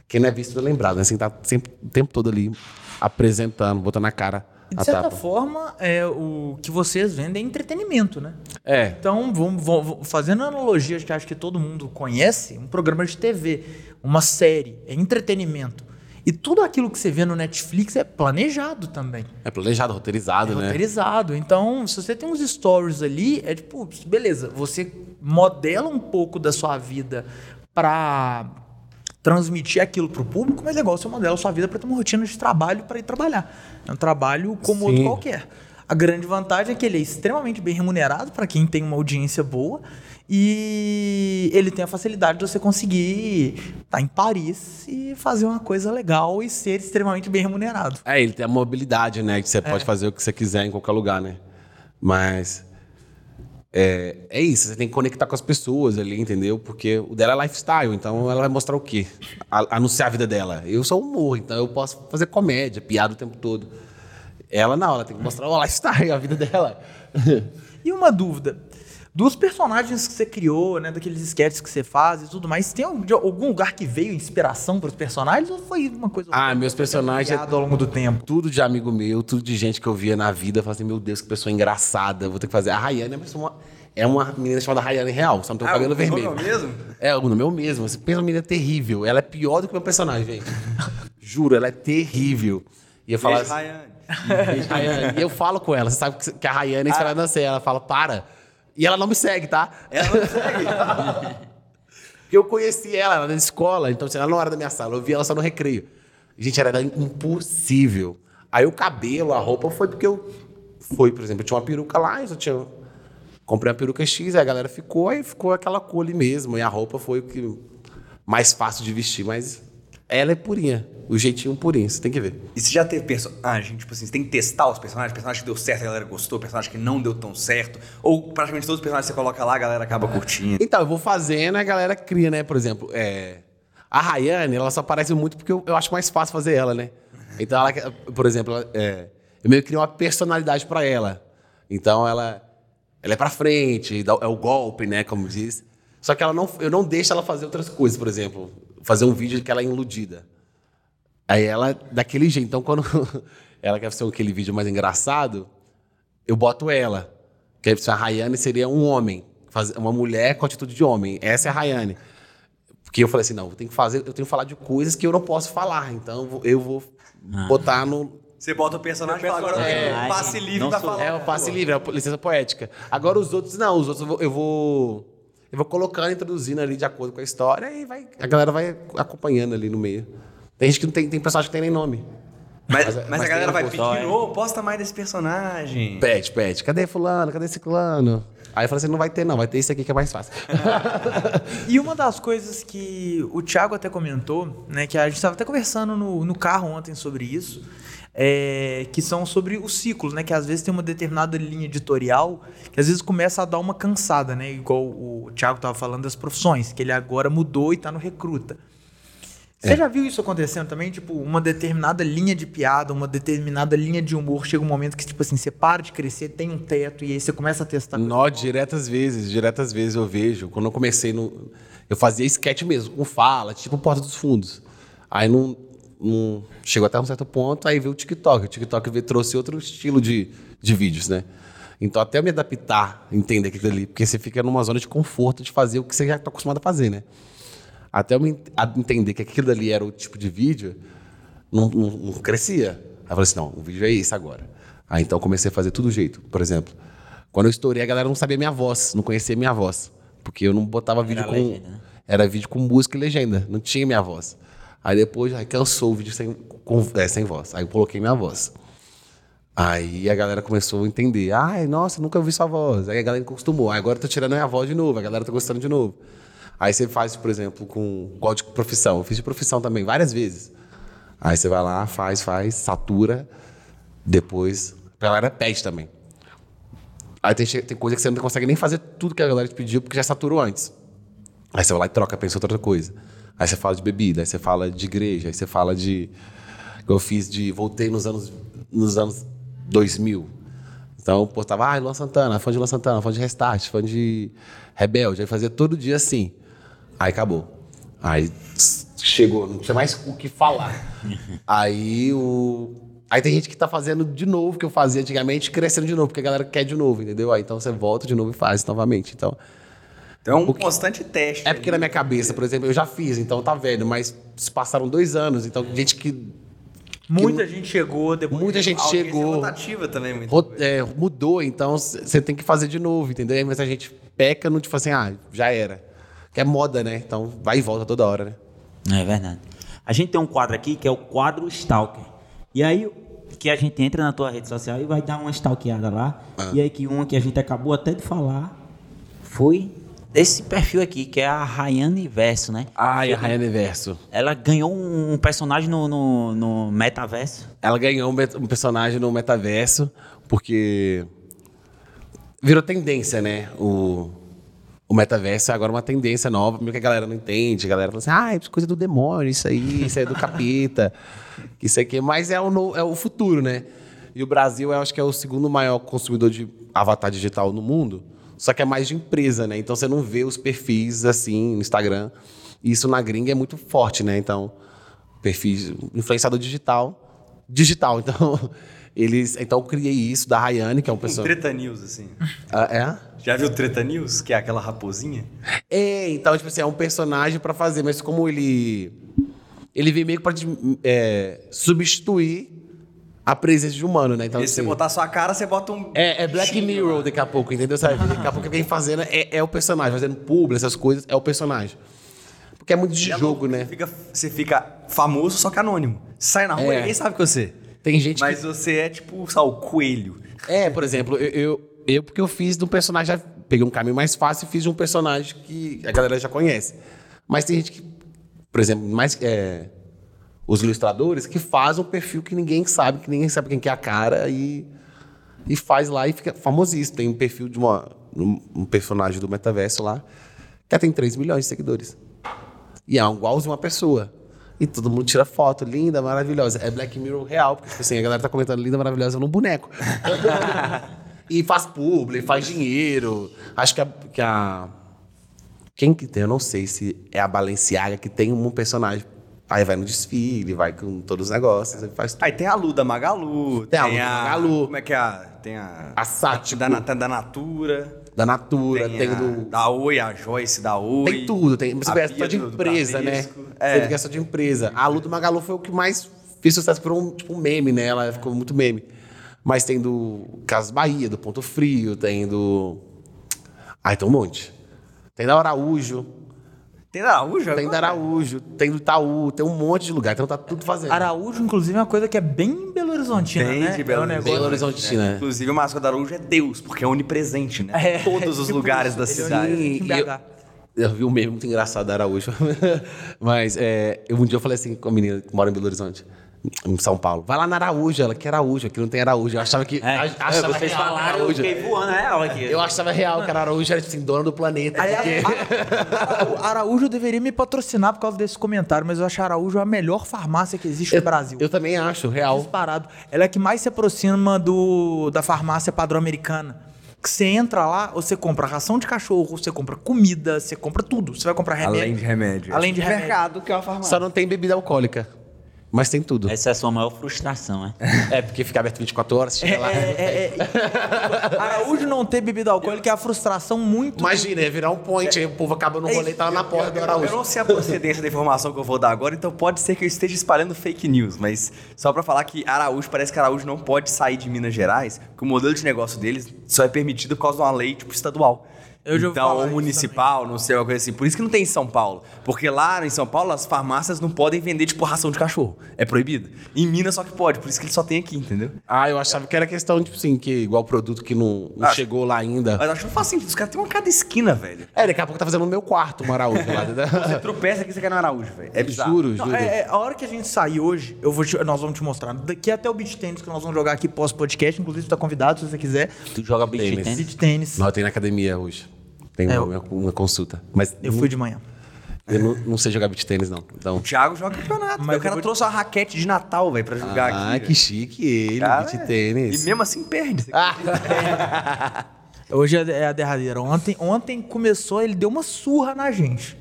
quem não é visto é lembrado, né? Você tá sempre, o tempo todo ali apresentando, botando na cara de certa tapa. forma, é, o que vocês vendem é entretenimento, né? É. Então, vamos, vamos- fazendo analogias que acho que todo mundo conhece, um programa de TV, uma série, é entretenimento. E tudo aquilo que você vê no Netflix é planejado também. É planejado, roteirizado, É né? roteirizado. Então, se você tem uns stories ali, é tipo, beleza, você modela um pouco da sua vida pra transmitir aquilo pro público, mas é igual você modela a sua vida pra ter uma rotina de trabalho para ir trabalhar. É um trabalho como outro Sim. qualquer. A grande vantagem é que ele é extremamente bem remunerado para quem tem uma audiência boa e ele tem a facilidade de você conseguir estar em Paris e fazer uma coisa legal e ser extremamente bem remunerado. É, ele tem a mobilidade, né? Que você pode fazer o que você quiser em qualquer lugar, né? Mas. É, é isso, você tem que conectar com as pessoas ali, entendeu? Porque o dela é lifestyle, então ela vai mostrar o quê? A- anunciar a vida dela. Eu sou humor, então eu posso fazer comédia, piada o tempo todo. Ela não, ela tem que mostrar o lifestyle, a vida dela. E uma dúvida. Dos personagens que você criou, né, daqueles sketches que você faz e tudo mais, tem algum lugar que veio inspiração para os personagens ou foi uma coisa Ah, meus personagens. criada ao longo do tempo? Tudo de amigo meu, tudo de gente que eu via na vida. Eu falava assim, meu Deus, que pessoa engraçada. Vou ter que fazer. A Rayane é uma, pessoa- é uma menina chamada Rayane Real, só não tem o cabelo vermelho. é mesmo? É, o nome é o mesmo. Você pensa uma menina terrível. Ela é pior do que o meu personagem, gente. Juro, ela é terrível. E eu falo assim, Rayane. E eu falo com ela, você sabe que- a Rayane é esperada nascer. Ela fala, para. E ela não me segue, tá? Ela não segue. Porque eu conheci ela, ela na escola, então assim, ela não era da minha sala, eu vi ela só no recreio. Gente, era impossível. Aí o cabelo, a roupa foi porque eu. Foi, por exemplo, eu tinha uma peruca lá, eu tinha. Comprei uma peruca X, aí a galera ficou, aí ficou aquela cor ali mesmo. E a roupa foi o que mais fácil de vestir, mas ela é purinha. O jeitinho purinho, você tem que ver. E você já teve personagem, tipo assim, você tem que testar os personagens, personagem que deu certo, a galera gostou, personagem que não deu tão certo, ou praticamente todos os personagens que você coloca lá, a galera acaba curtindo. Então, eu vou fazendo, a galera cria, né? Por exemplo, é, a Rayane, ela só aparece muito porque eu, eu acho mais fácil fazer ela, né? Então, ela, por exemplo, ela, é, eu meio que crio uma personalidade pra ela. Então, ela, ela é pra frente, é o golpe, né? Como diz. Só que ela não, eu não deixo ela fazer outras coisas, por exemplo, fazer um vídeo que ela é iludida. Aí ela, daquele jeito. Então, quando ela quer fazer aquele vídeo mais engraçado, eu boto ela. Que aí, a Rayane seria um homem, faz- uma mulher com atitude de homem. Essa é a Rayane. Porque eu falei assim, não, eu tenho que fazer, eu tenho que falar de coisas que eu não posso falar. Então eu vou, vou botar no. Você bota o personagem e fala, agora É, passe livre pra falar. É o passe livre, é a licença poética. Agora os outros não, os outros eu vou, eu vou. eu vou colocando, introduzindo ali de acordo com a história e vai, a galera vai acompanhando ali no meio. Tem gente que não tem, tem personagem que tem nem nome. Mas, Mas- mas, mas a galera vai pedindo, ô, posta mais desse personagem. Pede, pede. Cadê fulano? Cadê ciclano? Aí eu falei assim, não vai ter não, vai ter esse aqui que é mais fácil. E uma das coisas que o Thiago até comentou, né, que a gente estava até conversando no, no carro ontem sobre isso, é, que são sobre os ciclos, né, que às vezes tem uma determinada linha editorial que às vezes começa a dar uma cansada, né, igual o Thiago estava falando das profissões, que ele agora mudou e está no recruta. Você já viu isso acontecendo também? Tipo, uma determinada linha de piada, uma determinada linha de humor, chega um momento que, tipo assim, você para de crescer, tem um teto, e aí você começa a testar. Nó, diretas vezes, diretas vezes eu vejo. Quando eu comecei no. Eu fazia sketch mesmo, com fala, tipo Porta dos Fundos. Aí não, não- chegou até um certo ponto, aí veio o TikTok. O TikTok veio, trouxe outro estilo de, de vídeos, né? Então até eu me adaptar, entender aquilo ali, porque você fica numa zona de conforto de fazer o que você já está acostumado a fazer, né? Até eu me entender que aquilo ali era o tipo de vídeo, não, não- não crescia. Aí eu falei assim, não, o vídeo é esse agora. Aí então eu comecei a fazer tudo jeito. Por exemplo, Quando eu estourei, a galera não sabia minha voz, não conhecia minha voz. Porque eu não botava vídeo com. legenda, né? Era vídeo com música e legenda, não tinha minha voz. Aí depois, aí cansou o vídeo sem, com, é, sem voz. Aí eu coloquei minha voz. Aí a galera começou a entender. Ai, nossa, nunca ouvi sua voz. Aí a galera acostumou. Aí agora eu tô tirando minha voz de novo, a galera tá gostando de novo. Aí você faz, por exemplo, com código de profissão. Eu fiz de profissão também, várias vezes. Aí você vai lá, faz, faz, satura. Depois. A galera pede também. Aí tem, tem coisa que você não consegue nem fazer tudo que a galera te pediu, porque já saturou antes. Aí você vai lá e troca, pensa outra coisa. Aí você fala de bebida, aí você fala de igreja, aí você fala de. Eu fiz de. Voltei nos anos, nos anos 2000. Então eu postava, ah, Luan Santana, fã de Luan Santana, fã de Restart, fã de Rebelde. Aí fazia todo dia assim. Aí acabou. Aí chegou, não tinha mais o que falar. Aí o. Aí tem gente que tá fazendo de novo o que eu fazia antigamente, crescendo de novo, porque a galera quer de novo, entendeu? Aí então você volta de novo e faz novamente. Então, Então é um constante teste. é porque na minha cabeça, por exemplo, eu já fiz, então tá velho, mas se passaram dois anos, então gente que. Muita gente chegou depois. Muita gente chegou. rotativa também, muito. é, mudou, então você tem que fazer de novo, entendeu? Aí, Mas a gente peca no tipo assim, ah, já era. Que é moda, né? Então vai e volta toda hora, né? É verdade. A gente tem um quadro aqui que é o quadro Stalker. E aí que a gente entra na tua rede social e vai dar uma stalkeada lá. E aí que uma que a gente acabou até de falar foi desse perfil aqui, que é a Rayane Verso, né? Ai, a Raia Universo. Ela ganhou um personagem no, no, no metaverso. Ela ganhou um, um personagem no metaverso, porque virou tendência, né? O, o metaverso é agora uma tendência nova, meio que a galera não entende. A galera fala assim, ah, é coisa do demônio, isso aí, isso aí é do capeta, isso aqui. Mas é o, no- é o futuro, né? E o Brasil, eu acho que é o segundo maior consumidor de avatar digital no mundo, só que é mais de empresa, né? Então você não vê os perfis assim no Instagram. E isso na gringa é muito forte, né? Então, perfis influenciador digital, digital. Então, eles, então eu criei isso da Rayane, que é um personagem. Treta News, assim. Ah, é? Já viu Treta News? Que é aquela raposinha? É, então, tipo assim, é um personagem pra fazer, mas como ele. Ele vem meio que pra é, substituir a presença de humano, né? Então, e se você assim, botar sua cara, você bota um. é, é Black Mirror daqui a pouco, entendeu? Sabe? Daqui a pouco quem fazendo é, é o personagem, fazendo publi, essas coisas, é o personagem. Porque é muito de É jogo, né? Você fica, você fica famoso, só que anônimo. Você sai na rua É. ninguém sabe que você. Tem gente Mas você é tipo, sabe, o coelho. É, por exemplo, eu, eu, eu porque eu fiz de um personagem, já peguei um caminho mais fácil e fiz de um personagem que a galera já conhece. Mas tem gente que, por exemplo, mais é, os ilustradores que fazem um perfil que ninguém sabe, que ninguém sabe quem que é a cara e, e faz lá e fica famosíssimo. Tem um perfil de uma, um, personagem do metaverso lá que tem 3 milhões de seguidores. E é igualzinho uma pessoa. E todo mundo tira foto, linda, maravilhosa. É Black Mirror real, porque tipo assim, a galera tá comentando linda, maravilhosa num boneco. e faz publi, faz dinheiro. Acho que a, que a. Quem que tem? Eu não sei se é a Balenciaga que tem um personagem. Aí vai no desfile, vai com todos os negócios, aí faz tudo. Aí tem a Lu da Magalu. Tem a Lu da Magalu. Como é que é a. Tem a. A Sático. Da, da, da Natura. Da Natura, tem, a, do. Da Oi, a Joyce da Oi. Tem tudo, tem. Você vê só de do- do empresa, né? Bradesco. Você É. vê que é só de empresa. A Luta Magalu foi o que mais fez sucesso, virou um, tipo um meme, né? Ela ficou muito meme. Mas tem do Casas Bahia, do Ponto Frio, tem do. Ai, tem um monte. Tem da Araújo, Tem da Araújo? tem da Araújo, tem do Itaú, tem um monte de lugar. Então tá tudo fazendo. Araújo, inclusive, é uma coisa que é bem Belo Horizontina, Tem né? de Belo é um Horizonte. Belo negócio... Horizontina. né? Inclusive, o mascote da Araújo é Deus, porque é onipresente, né? É, Em Todos os tipo lugares isso. da Ele é cidade. em E eu, eu vi um meme muito engraçado da Araújo. Mas é, eu- um dia eu falei assim com a menina que mora em Belo Horizonte, em São Paulo. Vai lá na Araújo, ela que era Araújo, aqui não tem Araújo. Eu achava que. É, ach- achava vocês real falaram, eu Araújo. fiquei voando real aqui. Eu achava real que a Araújo era assim, dona do planeta. Aliás, porque- a- a- Araújo deveria me patrocinar por causa desse comentário, mas eu acho a Araújo a melhor farmácia que existe no Brasil. Eu também acho, real. Disparado. Ela é a que mais se aproxima do, da farmácia padrão americana. Que você entra lá, você compra ração de cachorro, você compra comida, você compra tudo. Você vai comprar remédio. Além de remédio. Além de É remédio. mercado, que é uma farmácia. Só não tem bebida alcoólica. Mas tem tudo. Essa é a sua maior frustração, né? É, porque fica aberto 24 horas, chega lá. É, é, é, Araújo não ter bebida alcoólica é a frustração muito. Imagina, ia virar um point, aí o povo acaba no rolê e tava na porta do Eu, eu Araújo. não sei a procedência da informação que eu vou dar agora, então pode ser que eu esteja espalhando fake news, mas só pra falar que Araújo, parece que Araújo não pode sair de Minas Gerais, porque o modelo de negócio deles só é permitido por causa de uma lei, tipo, estadual. Eu já então, ou municipal, não sei, alguma coisa assim. Por isso que não tem em São Paulo. Porque lá em São Paulo, as farmácias não podem vender, tipo, ração de cachorro. É proibido. Em Minas só que pode, por isso que ele só tem aqui, entendeu? Ah, eu achava que era questão, tipo assim, que igual produto que não, não chegou lá ainda. Mas acho que não faz sentido. Os caras têm uma cada esquina, velho. É, daqui a pouco tá fazendo no meu quarto um Araújo lá. Você tropeça aqui, você quer no Araújo, velho. É bizarro. Juro, Não, juro. é, é, a hora que a gente sair hoje, eu vou te- nós vamos te mostrar. Daqui até o beat tênis que nós vamos jogar aqui pós-podcast. Inclusive, você tá convidado se você quiser. Tu joga beat Tênis. tênis. Beat tênis. Não, eu tenho na academia hoje. Tem É, uma, uma consulta. Mas Eu fui de manhã. eu não, não sei jogar beat tênis, não. Então. O Thiago joga campeonato. Mas o cara vou- trouxe uma raquete de Natal, velho, pra jogar Ah, aqui. que velho. chique ele, Cara, beat é. tênis. E mesmo assim perde. Hoje é é a derradeira. Ontem, ontem começou, ele deu uma surra na gente.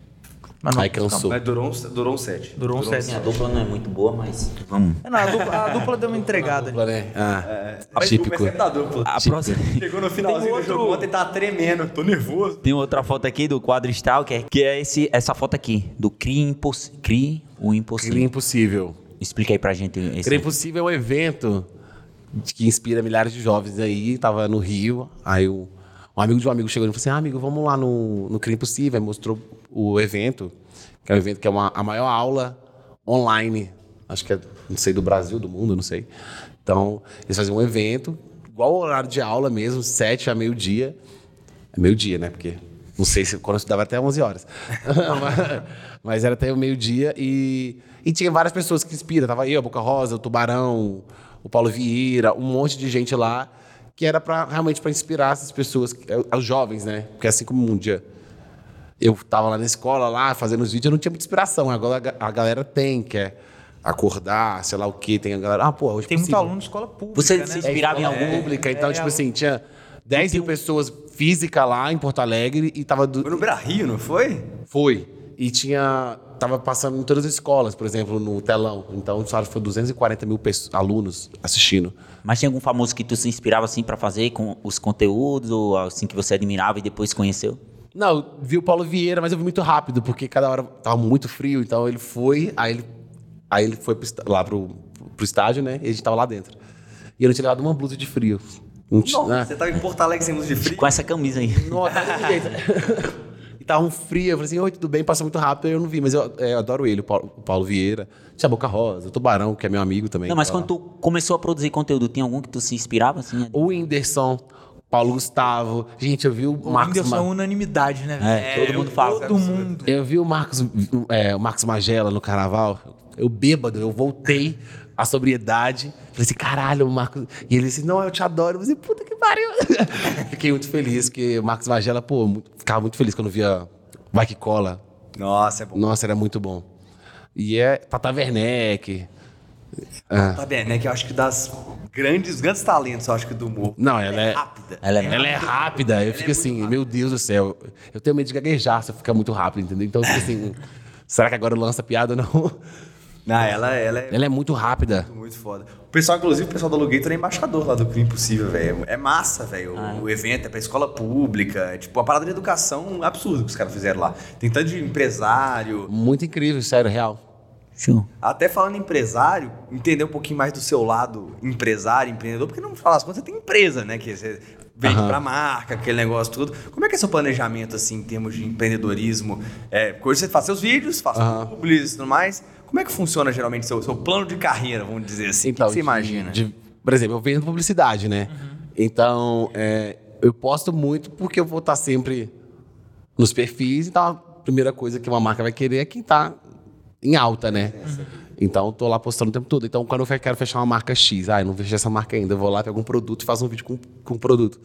Mas não, Ai, cansou. Mas durou um, durou um set. Durou um set. Minha dupla não é muito boa, mas vamos. É, não, a, dupla, a dupla deu uma entregada ali. né? Ah, Mas típico. o da dupla. A próxima... Chegou no finalzinho Tem do outro- jogo ontem, tá tremendo. Tô nervoso. Tem outra foto aqui do quadro Stalker, que é esse, essa foto aqui, do CRI, Imposs... CRI o Impossível. Cria Impossível. Explica aí pra gente esse. Cria Impossível é um evento que inspira milhares de jovens aí. Tava no Rio, aí o- um amigo de um amigo chegou e falou assim: ah, amigo, vamos lá no, no Impossível. Aí mostrou o evento, que é um evento que é uma, a maior aula online. Acho que é, não sei, do Brasil, do mundo, não sei. Então, eles faziam um evento, igual o horário de aula mesmo, sete a meio-dia. É meio-dia, né? Porque não sei se quando eu estudava até 11 horas. mas, era até o meio-dia e, e tinha várias pessoas que inspiram. Tava eu, a Boca Rosa, o Tubarão, o Paulo Vieira, um monte de gente lá que era para realmente para inspirar essas pessoas, os jovens, né? Porque assim como um dia eu tava lá na escola, lá, fazendo os vídeos, eu não tinha muita inspiração. Agora a ga- a galera tem, quer acordar, sei lá o quê. Tem a galera, ah, pô, hoje é Tem muito possível. aluno de escola pública. Você né? se inspirava em escola algum? pública. Então, tipo assim, tinha 10 mil pessoas física lá em Porto Alegre e tava... Do... Foi no Beira Rio, não foi? Foi. E tinha... Tava passando em todas as escolas, por exemplo, no telão. Então, sabe, foi 240 mil pessoas- alunos assistindo. Mas tem algum famoso que tu se inspirava assim pra fazer com os conteúdos ou assim que você admirava e depois conheceu? Não, eu vi o Paulo Vieira, mas eu vi muito rápido, porque cada hora tava muito frio, então ele foi, aí ele, aí ele foi pro, lá pro, pro estádio, né? E a gente tava lá dentro. E eu não tinha levado uma blusa de frio. Não Nossa, né? você tava em Porto Alegre sem luz de frio. Com essa camisa aí. Jeito. E tava um frio, eu falei assim, oi, tudo bem? Passou muito rápido, eu não vi, mas eu, é, eu adoro ele, o Paulo, o Paulo Vieira. Tinha Boca Rosa, o Tubarão, que é meu amigo também. Não, mas quando tu começou a produzir conteúdo, tinha algum que tu se inspirava assim? O Whindersson, Paulo Gustavo. Gente, eu vi o O Marcos... Whindersson é Ma- unanimidade, né? velho? É, todo mundo fala. Todo mundo. Eu vi o Marcos, é, o Marcos Magela no carnaval. Eu bêbado, eu voltei à sobriedade. Falei assim, caralho, o Marcos. E ele disse, não, eu te adoro. Eu falei, puta que pariu. Fiquei muito feliz, porque o Marcos Magela, pô, mu- ficava muito feliz quando via Vai Que Cola. Nossa, é bom. Nossa, era muito bom. E é Tata Werneck. Ah. Tá bem, né? Que eu acho que das grandes, grandes talentos, eu acho que do humor. Não, ela é. Rápida. Ela é Ela é rápida. Eu fico assim, meu Deus do céu. Eu tenho medo de gaguejar se eu ficar muito rápido, entendeu? Então eu fico assim, será que agora lança piada ou não? Não, ela, ela é Ela é muito rápida. muito foda. O pessoal, inclusive, o pessoal do Alugator é embaixador lá do Crime Impossível, velho. É massa, velho. O, o evento é pra escola pública. É tipo, uma parada de educação absurda que os caras fizeram lá. Tem tanto de empresário. Muito incrível, sério, real. Show. Até falando em empresário, entender um pouquinho mais do seu lado empresário, empreendedor, porque não falar as contas, você tem empresa, né? Que você vende pra marca, aquele negócio tudo. Como é que é seu planejamento, assim, em termos de empreendedorismo? É, você faz seus vídeos, faz publis e tudo mais. Como é que funciona geralmente seu, seu plano de carreira, vamos dizer assim? o que você de- imagina? de- por exemplo, eu vendo publicidade, né? Então, é, eu posto muito porque eu vou estar sempre nos perfis. Então, a primeira coisa que uma marca vai querer é quem tá em alta, né? Então, eu tô lá postando o tempo todo. Então, quando eu quero fechar uma marca X, ah, eu não fechei essa marca ainda, eu vou lá, pego um produto e faço um vídeo com, com o produto.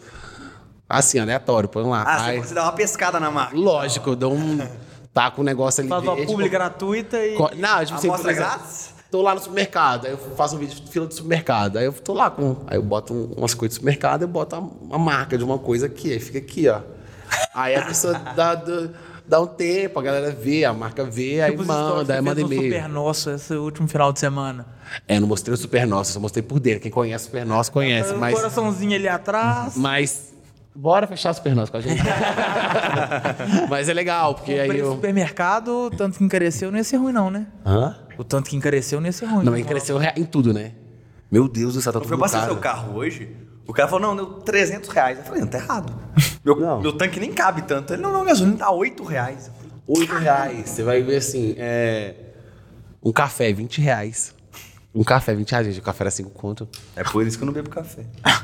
Assim, aleatório, põe lá. Ah, Aí, você, dá uma pescada na marca. lógico, eu dou um. Taco o negócio ali. Faz uma publi gratuita e. Co- Não, tipo assim, Amostra grátis? tô lá no supermercado, aí eu faço um vídeo de fila do supermercado, aí eu tô lá com. Aí eu boto um- umas coisas do supermercado, eu boto uma, marca de uma coisa aqui, aí fica aqui, ó. Aí a pessoa da, do, dá um tempo, a galera vê, a marca vê, aí Tipo stories manda, aí você manda e-mail. Super Nosso esse último final de semana. É, não mostrei o Super Nosso, só mostrei por dentro. Quem conhece o Super Nosso conhece, Um mas. coraçãozinho ali atrás. Mas. Bora fechar o Super Nosso com a gente. mas é legal, porque O aí eu. supermercado, o tanto que encareceu, não ia ser ruim, não, né? Hã? O tanto que encareceu não ia ser ruim. Não, cresceu rea- em tudo, né? Meu Deus do céu, tá tudo caro. seu carro hoje, o cara falou, não, deu 300 reais. Eu falei, não, tá errado. Meu, Não. meu tanque nem cabe tanto. Ele, não, não, gasolina tá 8 reais. Eu falei, Oito reais. Você vai ver assim, é. Um café, 20 reais. Um café, 20 reais, gente. O café era 5 conto. É por isso que eu não bebo café.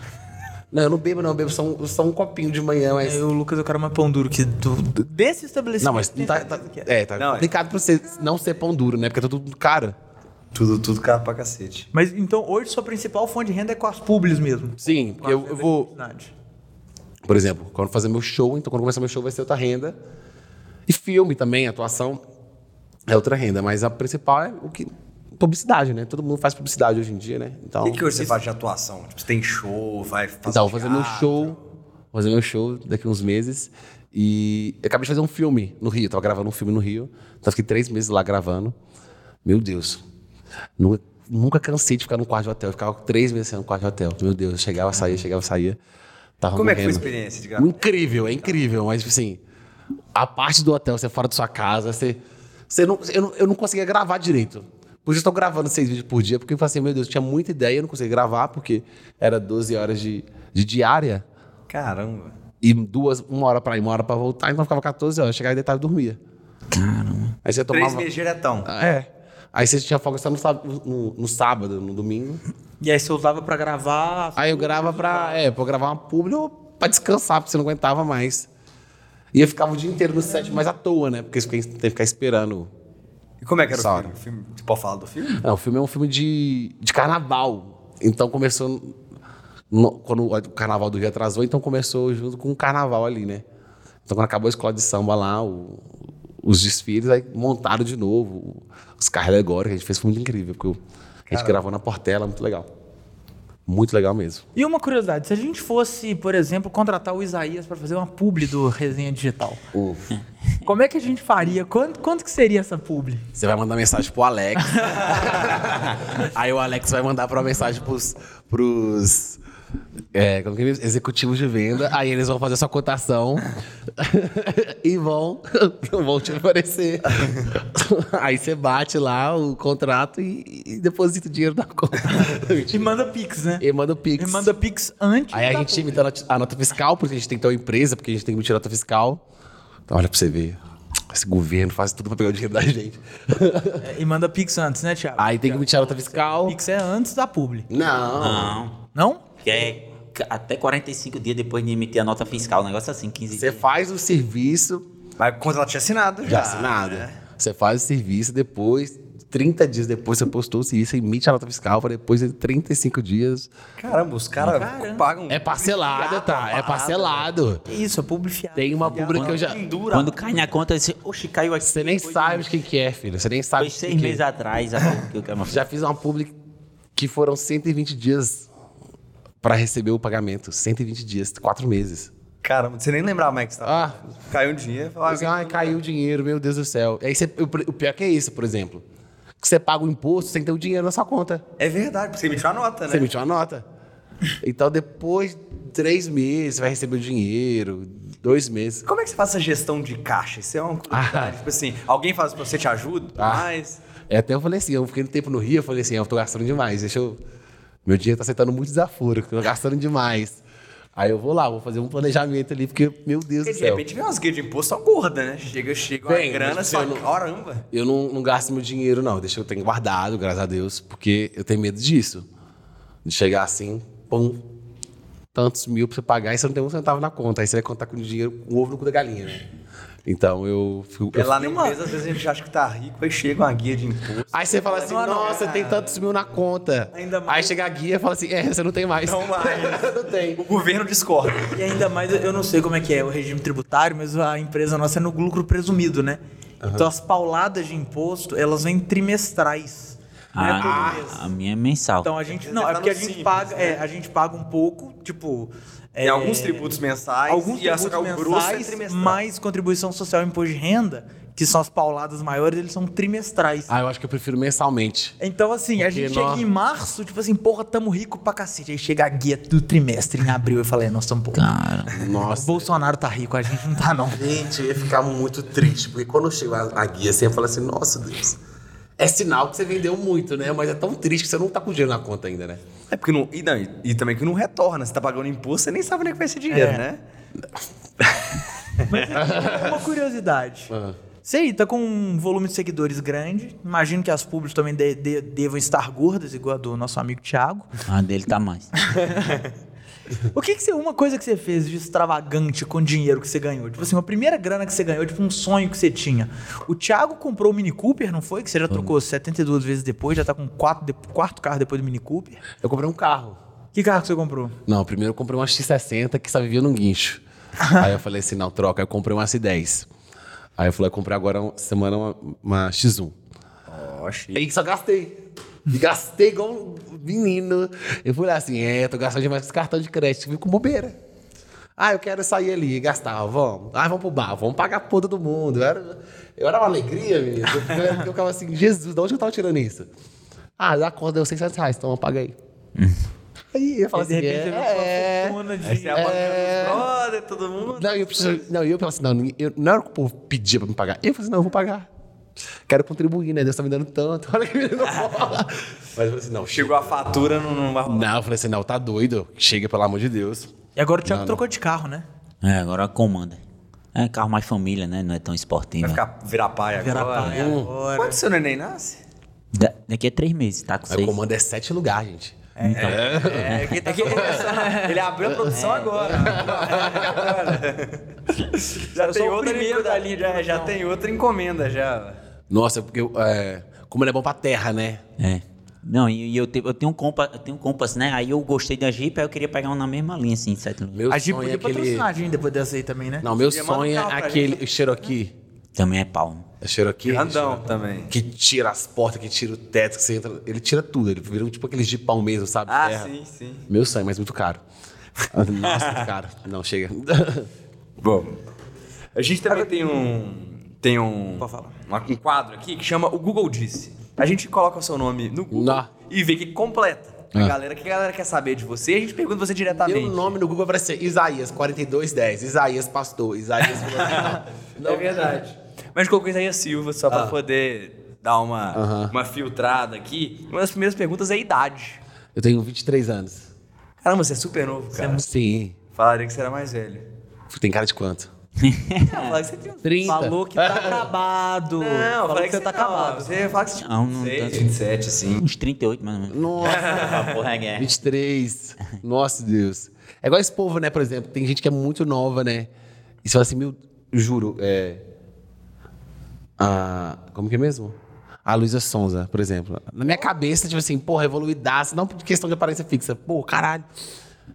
Não, eu não bebo, não. Eu bebo só um, só um copinho de manhã, mas. O Lucas, eu quero mais pão duro que do, do- desse estabelecimento. Não, mas não tá. tem tá- é. é, tá Não, é. complicado pra você não ser pão duro, né? Porque tá tudo caro. Tudo, tudo caro pra cacete. Mas então hoje sua principal fonte de renda é com as publis mesmo. Sim, porque eu, eu vou. Por exemplo, quando fazer meu show, então quando começar meu show vai ser outra renda. E filme também, atuação é outra renda, mas a principal é o que publicidade, né? Todo mundo faz publicidade hoje em dia, né? Então, O que, que hoje você isso- faz de atuação? Tipo, você tem show, vai fazer Então, vou fazer meu show, vou fazer meu show daqui uns meses. E eu acabei de fazer um filme no Rio, eu tava gravando um filme no Rio. Então fiquei três meses lá gravando. Meu Deus. Nunca, nunca cansei de ficar no quarto de hotel. Eu ficava três meses no quarto de hotel. Meu Deus, eu chegava, saía, chegava, saía. Tava Como é que foi a morrendo. experiência de gravar? Incrível, é incrível. Mas, tipo assim, a parte do hotel, você é fora da sua casa, você. você não, eu, não, eu não conseguia gravar direito. Por isso eu estou gravando seis vídeos por dia, porque eu falei assim, meu Deus, eu tinha muita ideia, eu não conseguia gravar, porque era 12 horas de, de diária Caramba. e duas, uma hora pra ir, uma hora pra voltar, então eu ficava 14 horas. Chegava e deitava e dormia. Caramba. Aí você Três tomava. meses diretão. É. Aí você tinha folga só no, sábado- no, no sábado, no domingo. E aí você usava pra gravar. Aí eu grava pra. É, pra gravar uma publi ou pra descansar, porque você não aguentava mais. E eu ficava o dia inteiro no set, mas à toa, né? Porque você tem que ficar esperando. E como é que era o filme? O filme? Você pode falar do filme? Não, o filme é um filme de, de carnaval. Então começou. no- quando o carnaval do Rio atrasou, então começou junto com o carnaval ali, né? Então quando acabou a escola de samba lá, o- os desfiles, aí montaram de novo os carros alegóricos. A gente fez foi muito incrível, porque a gente gravou na Portela, muito legal. Muito legal mesmo. E uma curiosidade, se a gente fosse, por exemplo, contratar o Isaías pra fazer uma publi do Resenha Digital, como é que a gente faria? Quanto, quanto que seria essa publi? Você vai mandar mensagem pro Alex. Aí o Alex vai mandar pra mensagem pros, pros é, como que é? executivos de venda. Aí eles vão fazer sua cotação e vão, vão te oferecer. Aí você bate lá o contrato e, e deposita o dinheiro na conta. E manda Pix, né? E manda Pix. E manda Pix antes Aí a gente imita a nota- a nota fiscal, porque a gente tem que ter uma empresa, porque a gente tem que emitir nota fiscal. Então olha pra você ver. Esse governo faz tudo pra pegar o dinheiro da gente. É, E manda Pix antes, né, Thiago? Aí tem que emitir a nota fiscal. Pix é antes da publi. Não. Não. Não? Que é até 45 dias depois de emitir a nota fiscal. Um negócio assim, 15 Você dias. faz o serviço Mas quando ela tinha assinado já. já assinado. Você faz o serviço, depois, 30 dias depois, você postou o serviço, emite a nota fiscal para depois de 35 dias. Caramba, os caras pagam. É parcelado, tá? É parcelado. Que isso, é publi fiada. Tem uma pública que eu já. Pendura. Quando cai na conta, eu disse, oxe, caiu aqui. Você nem sabe de- de quem que é, filho. Você nem sabe Foi seis que é. meses atrás, a que eu quero Já fiz uma public que foram 120 dias para receber o pagamento. 120 dias, 4 meses. Caramba, você nem lembrava mais que você tava. Ah, Caiu um dinheiro falava. Assim, ai, caiu o dinheiro, meu Deus do céu. Aí você, o, o pior que é isso, por exemplo. Que você paga o imposto sem ter o dinheiro na sua conta. É verdade, porque você emitiu a nota, né? Você emitiu uma nota. Então, depois de três meses, você vai receber o dinheiro. Dois meses. Como é que você faz essa gestão de caixa? Isso é uma curiosidade. Tipo assim, alguém faz pra você, te ajuda, Ah. mas... É, até eu falei assim, eu fiquei um tempo no Rio, eu falei assim, eu tô gastando demais, deixa eu... Meu dinheiro tá aceitando muito desaforo, eu tô gastando demais. Aí eu vou lá, vou fazer um planejamento ali, porque, meu Deus Porque do de céu. repente vem umas guias de imposto só gorda, né? Chega, chega uma Vem, grana, só eu não- caramba. Eu não, não gasto meu dinheiro, não. Deixa eu tenho guardado, graças a Deus, porque eu tenho medo disso. De chegar assim, pum, tantos mil pra você pagar e você não tem um centavo na conta. Aí você vai contar com o dinheiro, com o ovo no cu da galinha, né? Então eu fico. É eu lá na empresa, às vezes a gente acha que tá rico, aí chega uma guia de imposto. Aí você fala assim, Não, não, nossa, tem tantos mil na conta. Ainda Aí mais- chega a guia e fala assim, é, você não tem mais. Não mais. não tem. O governo discorda. E ainda mais, eu não sei como é que é o regime tributário, mas a empresa nossa é no lucro presumido, né? Então as pauladas de imposto, elas vêm trimestrais. Não é todo A, mês. a minha é mensal. Então a gente. Não, é tá porque a gente simples, paga. né? É, a gente paga um pouco, tipo. Tem é, alguns tributos mensais Alguns e a- tributos o grosso é mensais, trimestral. mais contribuição social e imposto de renda, que são as pauladas maiores, eles são trimestrais. Ah, eu acho que eu prefiro mensalmente. Então, assim, a Porque gente nós- chega em março, tipo assim, porra, tamo rico pra cacete. Aí chega a guia do trimestre em abril. Eu falei, nós estamos porra. Cara, O Nossa. Bolsonaro tá rico, a gente não tá, não. Gente, eu ia ficar muito triste, porque quando chegou a, a guia assim, eu falei assim, nossa Deus. É sinal que você vendeu muito, né? Mas é tão triste que você não tá com dinheiro na conta ainda, né? É porque não. E, não, e, e também que não retorna. Você tá pagando imposto, você nem sabe onde é que vai esse dinheiro, É. né? Uma curiosidade. Você aí tá com um volume de seguidores grande. Imagino que as públicas também de- de- devam estar gordas, igual a do nosso amigo Thiago. a dele tá mais. O que que você, uma coisa que você fez de extravagante com o dinheiro que você ganhou? Tipo assim, uma primeira grana que você ganhou, tipo um sonho que você tinha. O Thiago comprou o Mini Cooper, não foi? Que você já trocou 72 vezes depois, já tá com quatro, de- quarto carro depois do Mini Cooper. Eu comprei um carro. Que carro que você comprou? Não, primeiro eu comprei uma X60 que só vivia num guincho. Aí eu falei assim, não, troca. Aí eu comprei uma S10. Aí eu falei, eu comprei agora uma semana uma, uma X1. Oxe. Aí só gastei. E gastei igual um menino. Eu falei assim, é, tô gastando demais com esse cartão de crédito. Fico com bobeira. Ah, eu quero sair ali e gastar, vamos. Ah, vamos pro bar, vamos pagar por todo mundo. Eu era, eu era uma alegria, menino. Eu, eu, eu ficava assim, Jesus, de onde eu tava tirando isso? Ah, da conta deu 600 reais, então eu paguei. Aí eu falo Aí, de assim, repente é, fortuna de... É... brother, todo mundo. Não, eu preciso, não, eu falo assim, não, eu, não era o que o povo pedia pra me pagar. Eu falei assim, não, eu vou pagar. Quero contribuir, né? Deus tá me dando tanto. Olha que menino bola. Mas eu falei assim, não. Chegou a fatura, não, não vai. Não, eu falei assim, não, tá doido. Chega, pelo amor de Deus. E agora o Thiago Não, trocou de carro, né? É, agora comanda. É carro mais família, né? Não é tão esportivo. Vai ficar virar pai Virar agora. pai agora. Quando seu neném nasce? Da- daqui a três meses, tá com Aí o seis. comando é sete lugares, gente. Então, É, que tá começando. Ele abriu a produção agora. já Eu tem outra encomenda. de Já, já tem outra encomenda já. Nossa, porque é, como ele é bom pra terra, né? é. Não, e, e eu, te- eu tenho um Compass, eu tenho um Compass, né? Aí eu gostei da Jeep, aí eu queria pegar um na mesma linha, assim, sete lugares. Meu A gente sonho é podia aquele... patrocinar a gente depois dessa aí também, né? Não, meu sonho é pra aquele Cherokee. Também é pau. né? É Cherokee? Grandão também. Que tira as portas, que tira o teto, que você entra. Ele tira tudo. Ele vira um tipo aqueles de pau mesmo, sabe? Ah, Terra. sim, sim. Meu sonho, mas muito caro. Nossa, muito caro. Não, chega. Bom, a gente também tem um tem um, Pode falar. uma- um quadro aqui que chama o Google Disse. A gente coloca o seu nome no Google Não. e vê que completa. A Ah. galera, o que a galera quer saber de você, a gente pergunta você diretamente. Meu nome no Google vai ser Isaías 4210. Isaías Pastor. Isaías. Não, é verdade. Mas colocou Isaías Silva só pra Ah. poder dar uma, Aham. uma filtrada aqui. Uma das primeiras perguntas é a idade. Eu tenho 23 anos. Caramba, você é super novo, cara. Sim. Falaria que você era mais velho. Tem cara de quanto? Não, você uns 30. Falou que tá acabado. Não, Falou falei que você tá acabado. Você fala que você tinha Não, não 26, tanto. 27, assim. Uns 38, mais ou menos. Nossa. Ah, porra, é. 23. Nossa, Deus. É igual esse povo, né, por exemplo. Tem gente que é muito nova, né? E você fala assim, meu, juro, é. A. Como que é mesmo? A Luísa Sonza, por exemplo. Na minha cabeça, tipo assim, porra, evoluidaça, não por questão de aparência fixa. Pô, caralho.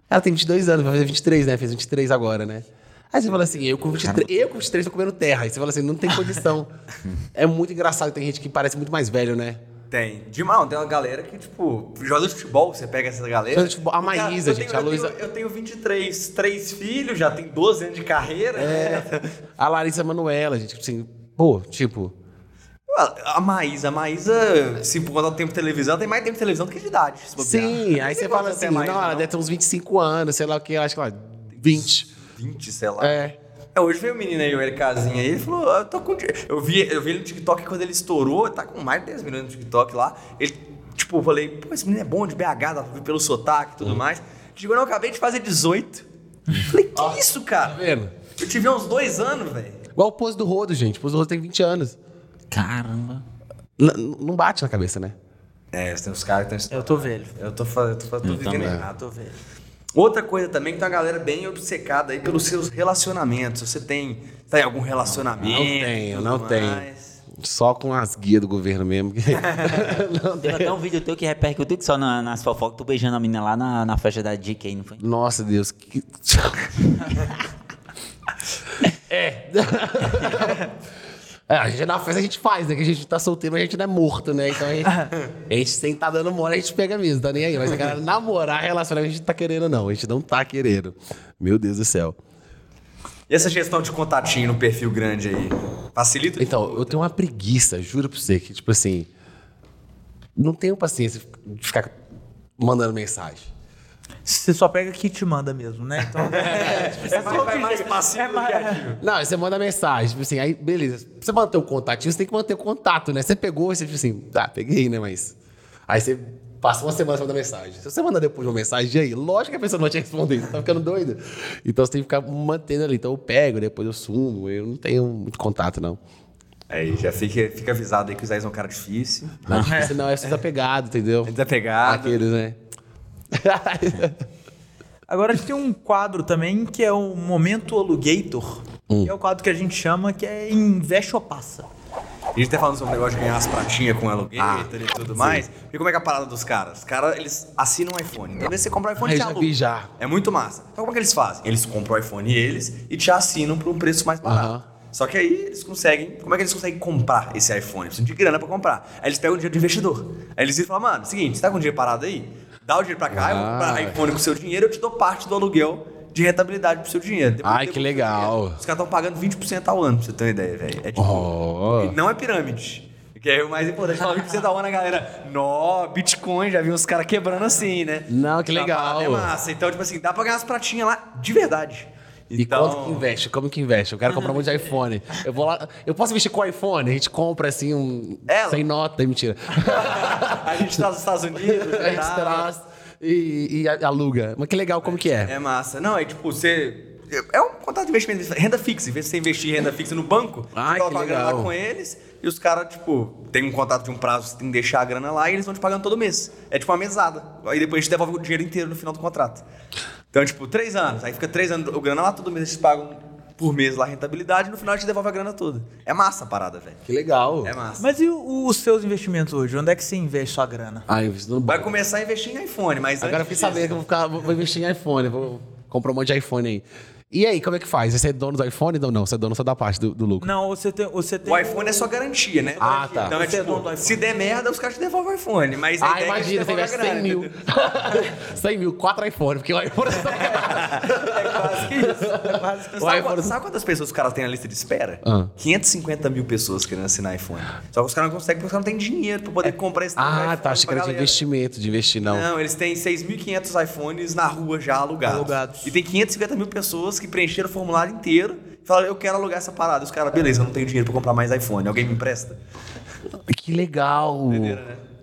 Ela tem 22 anos, vai fazer 23, né? Fez 23 agora, né? Aí você fala assim, eu com 23, eu com 23 tô comendo terra. Aí você fala assim, não tem condição. é muito engraçado, tem gente que parece muito mais velho, né? Tem. De mal, tem uma galera que, tipo, joga de futebol, você pega essa galera. Joga de futebol. A Maísa, gente, tenho- a Luísa- Eu tenho 23, três filhos, já tem 12 anos de carreira. É. né? A Larissa Manoela, gente, assim, pô, tipo. A Maísa, a Maísa, se por conta do tempo de televisão, tem mais tempo de televisão do que de idade. Sim, aí você fala assim, mais, não, ela deve ter uns 25 anos, sei lá o que, acho que lá, 20. 20, sei lá. É. É, hoje veio o menino aí, o LKzinho aí, ele falou, ah, eu tô com... Eu vi, eu vi ele no TikTok quando ele estourou, tá com mais de 10 milhões no TikTok lá. Ele, tipo, eu falei, pô, esse menino é bom de BH, dá pra ver pelo sotaque e tudo mais. Chegou, não, eu acabei de fazer 18. Falei, que isso, Tá cara? vendo? Eu tive uns dois anos, velho. Igual o Pose do Rodo, gente. O Pose do Rodo tem 20 anos. Caramba. N- não bate na cabeça, né? É, tem uns caras que estão... Eu tô velho. Eu tô, eu tô, fa- tô vivendo também. errado. Tô velho. Outra coisa também que tem uma galera bem obcecada aí pelos seus relacionamentos. Você tem, tá em algum relacionamento? Não tenho, não tenho. mais? Só com as guias do governo mesmo. não Teve até um vídeo teu que repercutiu que só na- nas fofocas, tu beijando a menina lá na, na festa da Dick aí, não foi? Nossa, Deus. Que... é. É, a gente na festa a gente faz, né? Que a gente tá solteiro, mas a gente não é morto, né? Então a gente, a gente sem tá dando mole, a gente pega mesmo, tá nem aí. Mas a galera namorar, relacionar, a gente não tá querendo, não. A gente não tá querendo. Meu Deus do céu. E essa gestão de contatinho no perfil grande aí? Facilita? Então, eu tenho uma preguiça, juro pra você, que, tipo assim. Não tenho paciência de ficar mandando mensagem. Você só pega que te manda mesmo, né? Então, É mais, vai mais passivo do que ativo. Não, aí você manda mensagem, tipo assim, aí, beleza. Pra você manter o contatinho, você tem que manter o contato, né? Você pegou, você, tipo assim, tá, peguei, né? Mas. Aí você passa uma semana sem mandar mensagem. Se você mandar depois uma mensagem, e aí? Lógico que a pessoa não vai te responder, você tá ficando doido. Então você tem que ficar mantendo ali. Então eu pego, depois eu sumo, eu não tenho muito contato, não. Aí já fica, fica avisado aí que o Zé é um cara difícil. Não é difícil, não, é só desapegado, entendeu? Desapegado. Aqueles, né? Agora a gente tem um quadro também que é o Momento Alugator. Que é o quadro que a gente chama que é Investe ou Passa. A gente tá falando sobre o negócio de ganhar as pratinhas com alugator e tudo mais. E como é que é a parada dos caras? Os caras, eles assinam um iPhone. Então, às vezes você compra um iPhone Ah, e eu te já aluga. vi já. É muito massa. Então, como é que eles fazem? Eles compram o iPhone eles e te assinam por um preço mais barato. Aham. Só que aí eles conseguem. Como é que eles conseguem comprar esse iPhone? Precisam de grana pra comprar. Aí eles pegam o dinheiro do investidor. Aí eles falam, mano, seguinte, você tá com dinheiro parado aí? Dá o dinheiro pra cá, eu vou comprar Ah. iPhone com o seu dinheiro, eu te dou parte do aluguel de rentabilidade pro seu dinheiro. Depois Ai, que legal. dinheiro. Os caras estão pagando 20% ao ano, pra você ter uma ideia, velho. É tipo. Oh. Não é pirâmide. Que é o mais importante. Falar 20% ao ano, a galera. Nó, Bitcoin, já vi uns caras quebrando assim, né? Não, que Então, a legal. É massa. Então, tipo assim, dá pra ganhar as pratinhas lá de verdade. E Então, quanto que investe? Como que investe? Eu quero comprar um monte de iPhone. Eu vou lá. Eu posso investir com iPhone? A gente compra assim um. Ela? Sem nota, mentira. a gente tá nos Estados Unidos. a gente tá? traz e, e aluga. Mas que legal, como que é? É massa. Não, é tipo, você. É um contrato de investimento, renda fixa. Em vez de você investir em renda fixa no banco, Ai, você coloca a grana lá com eles e os caras, tipo, tem um contrato de um prazo, você tem que deixar a grana lá e eles vão te pagando todo mês. É tipo uma mesada. Aí depois a gente devolve o dinheiro inteiro no final do contrato. Então, tipo, três anos. Aí fica três anos, o grana lá, todo mês eles pagam por mês lá a rentabilidade e no final a gente devolve a grana toda. É massa a parada, velho. Que legal. É massa. Mas e o- os seus investimentos hoje? Onde é que você investe sua grana? Ah, investindo no Vai começar a investir em iPhone, mas Agora eu antes fiquei sabendo disso- que eu vou, ficar, vou investir em iPhone. Vou comprar um monte de iPhone aí. E aí, como é que faz? Você é dono do iPhone ou não? Você é dono só da parte do, do lucro? Não, você tem. Você tem O iPhone é só garantia, né? Ah, tá. Então é Você é dono tipo, do iPhone. se der merda, os caras te devolvem o iPhone. Mas a Ah, ideia é que imagina, você devolve investe a 100 grana, mil. entendeu? 100 mil, 4 iPhone, porque o iPhone é É quase que isso. É quase que isso. Sabe, iPhone- sabe quantas pessoas os caras têm na lista de espera? Ah. 550 mil pessoas querendo assinar iPhone. Só que os caras não conseguem porque os caras não têm dinheiro pra poder comprar esse Ah, iPhone tá. Achei que era de investimento, de investir, não. Não, eles têm 6.500 iPhones na rua já alugados. Alugados. E tem 550 mil pessoas que preencheram o formulário inteiro e falaram, eu quero alugar essa parada. Os caras, beleza, eu não tenho dinheiro pra comprar mais iPhone. Alguém me empresta? Que legal.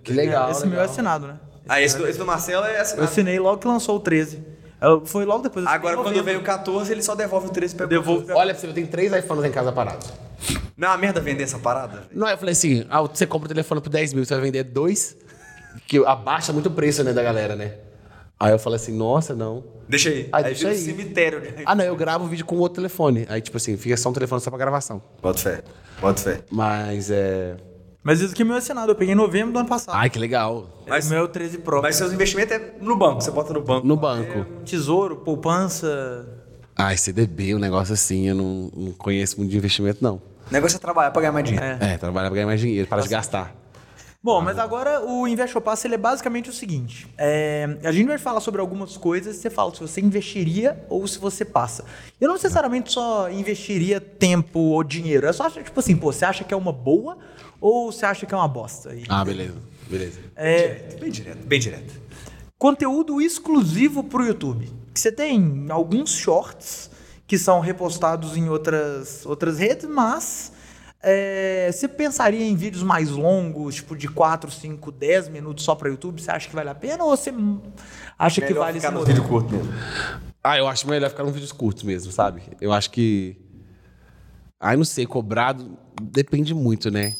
Que legal. Esse meu é assinado, né? Ah, esse do, esse do Marcelo é Eu assinado. assinei logo que lançou o 13. Eu- Foi logo depois. eu Agora, quando veio o 14, ele só devolve o 13 pra Devolve. Olha, pra você ver, eu tenho três iPhones em casa parados. Não é uma merda vender essa parada? Não, eu falei assim, ah, você compra o telefone por 10 mil, você vai vender dois, que abaixa muito o preço, né, da galera, né? Aí eu falei assim, nossa, não. Deixa aí. Ah, aí deixa vira um aí. cemitério. de- Ah, não, eu gravo o vídeo com outro telefone. Aí, tipo assim, fica só um telefone só pra gravação. Bota fé. Bota fé. Mas é. Mas isso aqui é meu assinado. Eu peguei em novembro do ano passado. Ai, que legal. Mas- o meu 13 Pro. Mas seus investimentos é no banco. Você bota no banco. No banco. Tesouro, poupança. Ai, CDB, um negócio assim, eu não, não conheço muito de investimento, não. O negócio é trabalhar pra ganhar mais dinheiro. É. É, trabalhar pra ganhar mais dinheiro, para de gastar. Bom, mas agora o Invest ou Passa ele é basicamente o seguinte: é, a gente vai falar sobre algumas coisas. Você fala se você investiria ou se você passa. Eu não necessariamente só investiria tempo ou dinheiro. É só tipo assim, pô, você acha que é uma boa ou você acha que é uma bosta? E- Ah, beleza, beleza. é, Bem direto, bem direto. conteúdo exclusivo pro YouTube. Que Você tem alguns shorts que são repostados em outras, outras redes, mas é, você pensaria em vídeos mais longos, tipo de 4, 5, 10 minutos só para YouTube? Você acha que vale a pena ou você acha que Melhor vale ficar esse modelo? vídeo curto mesmo. Ah, eu acho melhor ficar nos vídeos curtos mesmo, sabe? Eu acho que. Ai, não sei, cobrado depende muito, né?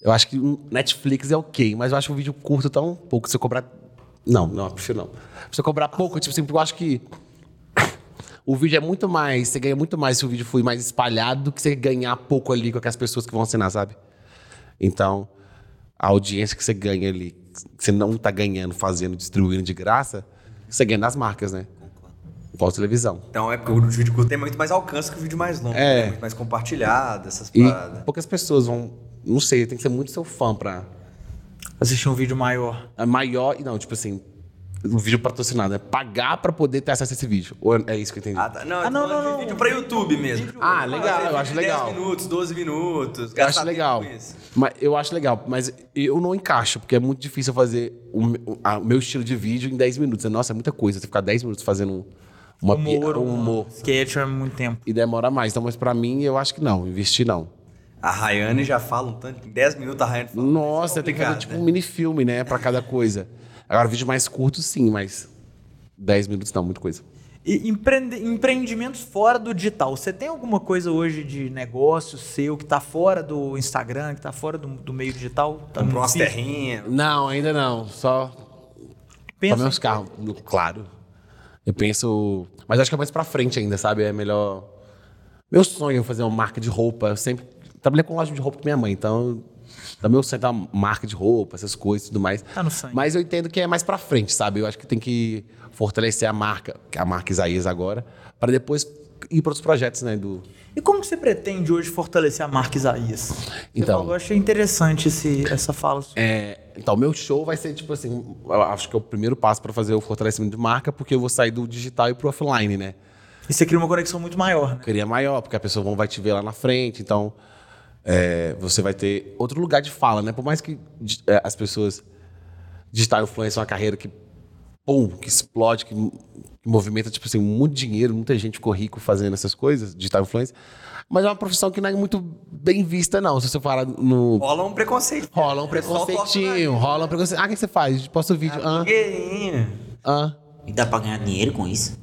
Eu acho que Netflix é ok, mas eu acho que um vídeo curto tá um pouco. Se eu cobrar. Não, não, eu prefiro não. Se eu cobrar pouco, tipo assim, eu acho que. O vídeo é muito mais. Você ganha muito mais se o vídeo for mais espalhado do que você ganhar pouco ali com aquelas pessoas que vão assinar, sabe? Então, a audiência que você ganha ali, que você não tá ganhando, fazendo, distribuindo de graça, você ganha das marcas, né? Qual televisão. Então é porque o vídeo curto tem muito mais alcance que o vídeo mais longo. É. né? Muito mais compartilhado, essas E paradas. poucas pessoas vão. Não sei, tem que ser muito seu fã pra. Assistir um vídeo maior. É maior. e Não, tipo assim. Um vídeo patrocinado. É pagar pra poder ter acesso a esse vídeo. Ou é isso que eu entendi? Ah, tá. Não, Ah, não, não, não, de vídeo pra YouTube mesmo. Ah, legal, Fazer eu acho legal. 10 minutos, 12 minutos. Eu acho legal. Mas eu acho legal, mas eu não encaixo, porque é muito difícil eu fazer o, o- a- o meu estilo de vídeo em 10 minutos. Nossa, é muita coisa. Você ficar 10 minutos fazendo uma Humor, um humor. Sketch é muito tempo. E demora mais. Então, mas pra mim, eu acho que não. Investir não. A Rayane já fala um tanto. Em 10 minutos a Rayane fala. Nossa, é tem que fazer tipo né? um mini filme, né? Pra cada coisa. Agora, vídeo mais curto, sim, mas 10 minutos não, muita coisa. E empreende- empreendimentos fora do digital. Você tem alguma coisa hoje de negócio seu que tá fora do Instagram, que tá fora do, do meio digital? Tá Comprou umas terrinhas. Não, ainda não. Só Pensa Só meus carros, claro. Eu penso. Mas acho que é mais pra frente ainda, sabe? É melhor. Meu sonho é fazer uma marca de roupa. Eu sempre. Trabalhei com loja de roupa com minha mãe, então. Sonho é ter uma marca de roupa, essas coisas e tudo mais. Tá no sangue. Mas eu entendo que é mais pra frente, sabe? Eu acho que tem que fortalecer a marca, que é a marca Isaías agora, para depois ir para outros projetos, né? Do... E como que você pretende hoje fortalecer a marca Isaías? Então. falou, eu achei interessante esse, essa fala sua. É, então, meu show vai ser tipo assim. Eu acho que é o primeiro passo para fazer o fortalecimento de marca, porque eu vou sair do digital e pro offline, né? E você cria uma conexão muito maior, né? queria maior, porque a pessoa vai te ver lá na frente, então é, você vai ter outro lugar de fala, né? Por mais que é, as pessoas digital influencer é uma carreira que pum, que explode, que, que movimenta tipo assim muito dinheiro, muita gente ficou rico fazendo essas coisas, digital influencer, mas é uma profissão que não é muito bem vista não, se você falar no Rola um preconceito. rola um o preconceitinho, rola um preconceito. Ah, o que você faz? Posta o vídeo. Ah, Blogueirinha. ah. E dá pra ganhar dinheiro com isso?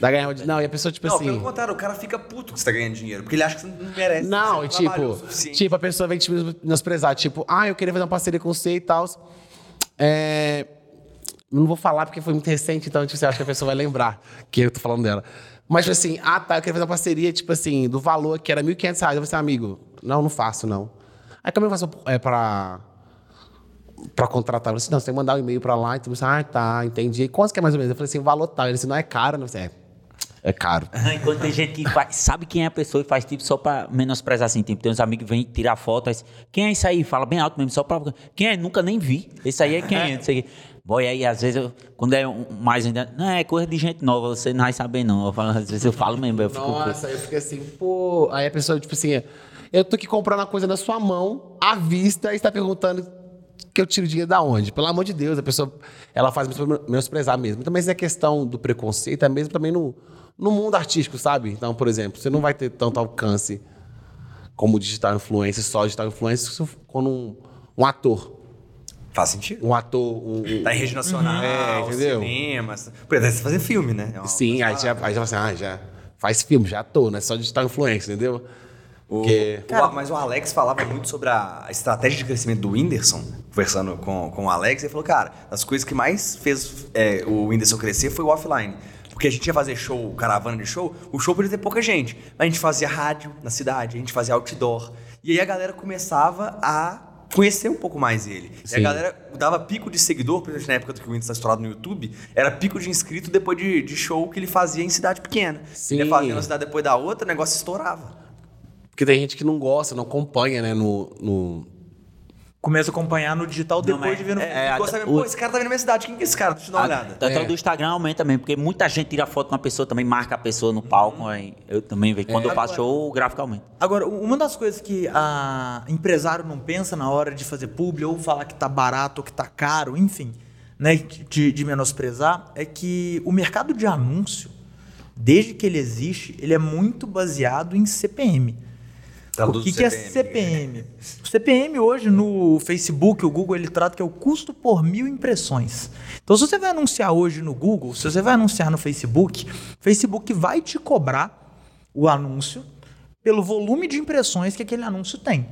Dá ganhar uma- Não, e a pessoa, tipo Não, assim. pelo contrário, o cara fica puto que você tá ganhando dinheiro. Porque ele acha que você não merece. Não, e o tipo, tipo, a pessoa vem te menosprezar, tipo, ah, eu queria fazer uma parceria com você e tal. É... Não vou falar porque foi muito recente, então tipo, você acha que a pessoa vai lembrar que eu tô falando dela. Mas, tipo assim, ah, tá, eu queria fazer uma parceria, tipo assim, do valor que era 1.500 reais. Eu falei assim, amigo, não, não faço, não. Aí como eu faço é, pra, pra contratar? Eu falei assim, não, você tem que mandar um e-mail pra lá. Então, eu assim, ah, tá, entendi. E quanto que é mais ou menos? Eu falei assim, o valor tal. Ele disse, não é caro, não. Eu falei, é, é caro. Enquanto tem gente que faz- sabe quem é a pessoa e faz tipo só pra menosprezar assim. Tipo, tem uns amigos que vêm tirar foto, aí, quem é isso aí? Fala bem alto mesmo, só pra. Quem é? Nunca nem vi. Esse aí é quem é? Não sei o quê. Boy, aí às vezes, eu, quando é um- mais ainda. Não, é coisa de gente nova, você não vai saber não. Eu falo, às vezes eu falo mesmo, eu fico. Nossa, eu fiquei assim, pô. Aí a pessoa, tipo assim, eu tô aqui comprando a coisa na sua mão, à vista, e está perguntando que eu tiro dinheiro da onde? Pelo amor de Deus, a pessoa, ela faz menosprezar mesmo. Então, mas é questão do preconceito, é mesmo também no, no mundo artístico, sabe? Então, por exemplo, você não vai ter tanto alcance como digital influencer, só digital influencer, quando um, um ator, Faz sentido. um ator, um, um- Tá em rede nacional, É, entendeu? cinema. Pô, deve fazer filme, né? É Sim, aí já, aí já fala assim, ah, já faz filme, já tô, não é só digital influencer, entendeu? Porque... Mas o Alex falava muito sobre a estratégia de crescimento do Whindersson, conversando com, com o Alex, ele falou, cara, as coisas que mais fez é, o Whindersson crescer foi o offline. Porque a gente ia fazer show, caravana de show, o show podia ter pouca gente. Mas a gente fazia rádio na cidade, a gente fazia outdoor. E aí a galera começava a conhecer um pouco mais ele. E a galera dava pico de seguidor, principalmente na época do que o Whindersson está estourado no YouTube, era pico de inscrito depois de, de show que ele fazia em cidade pequena. Sim. Ele ia fazendo uma cidade depois da outra, o negócio estourava. Porque tem gente que não gosta, não acompanha, né, no... no... Começa a acompanhar no digital depois mas- de ver no É, É, a- o- pô, esse cara tá vindo na minha cidade, quem que é esse cara? Deixa eu dar uma olhada. Até É. o do Instagram aumenta também, porque muita gente tira foto com a pessoa, também marca a pessoa no palco. Aí eu também vejo. Quando eu faço show, o gráfico aumenta. Agora, uma das coisas que a empresário não pensa na hora de fazer publi ou falar que tá barato ou que tá caro, enfim, né, de, de menosprezar, é que o mercado de anúncio, desde que ele existe, ele é muito baseado em CPM. O Traduz que, que é CPM? O CPM hoje no Facebook, o Google, ele trata que é o custo por mil impressões. Então, se você vai anunciar hoje no Google, se você vai anunciar no Facebook, o Facebook vai te cobrar o anúncio pelo volume de impressões que aquele anúncio tem.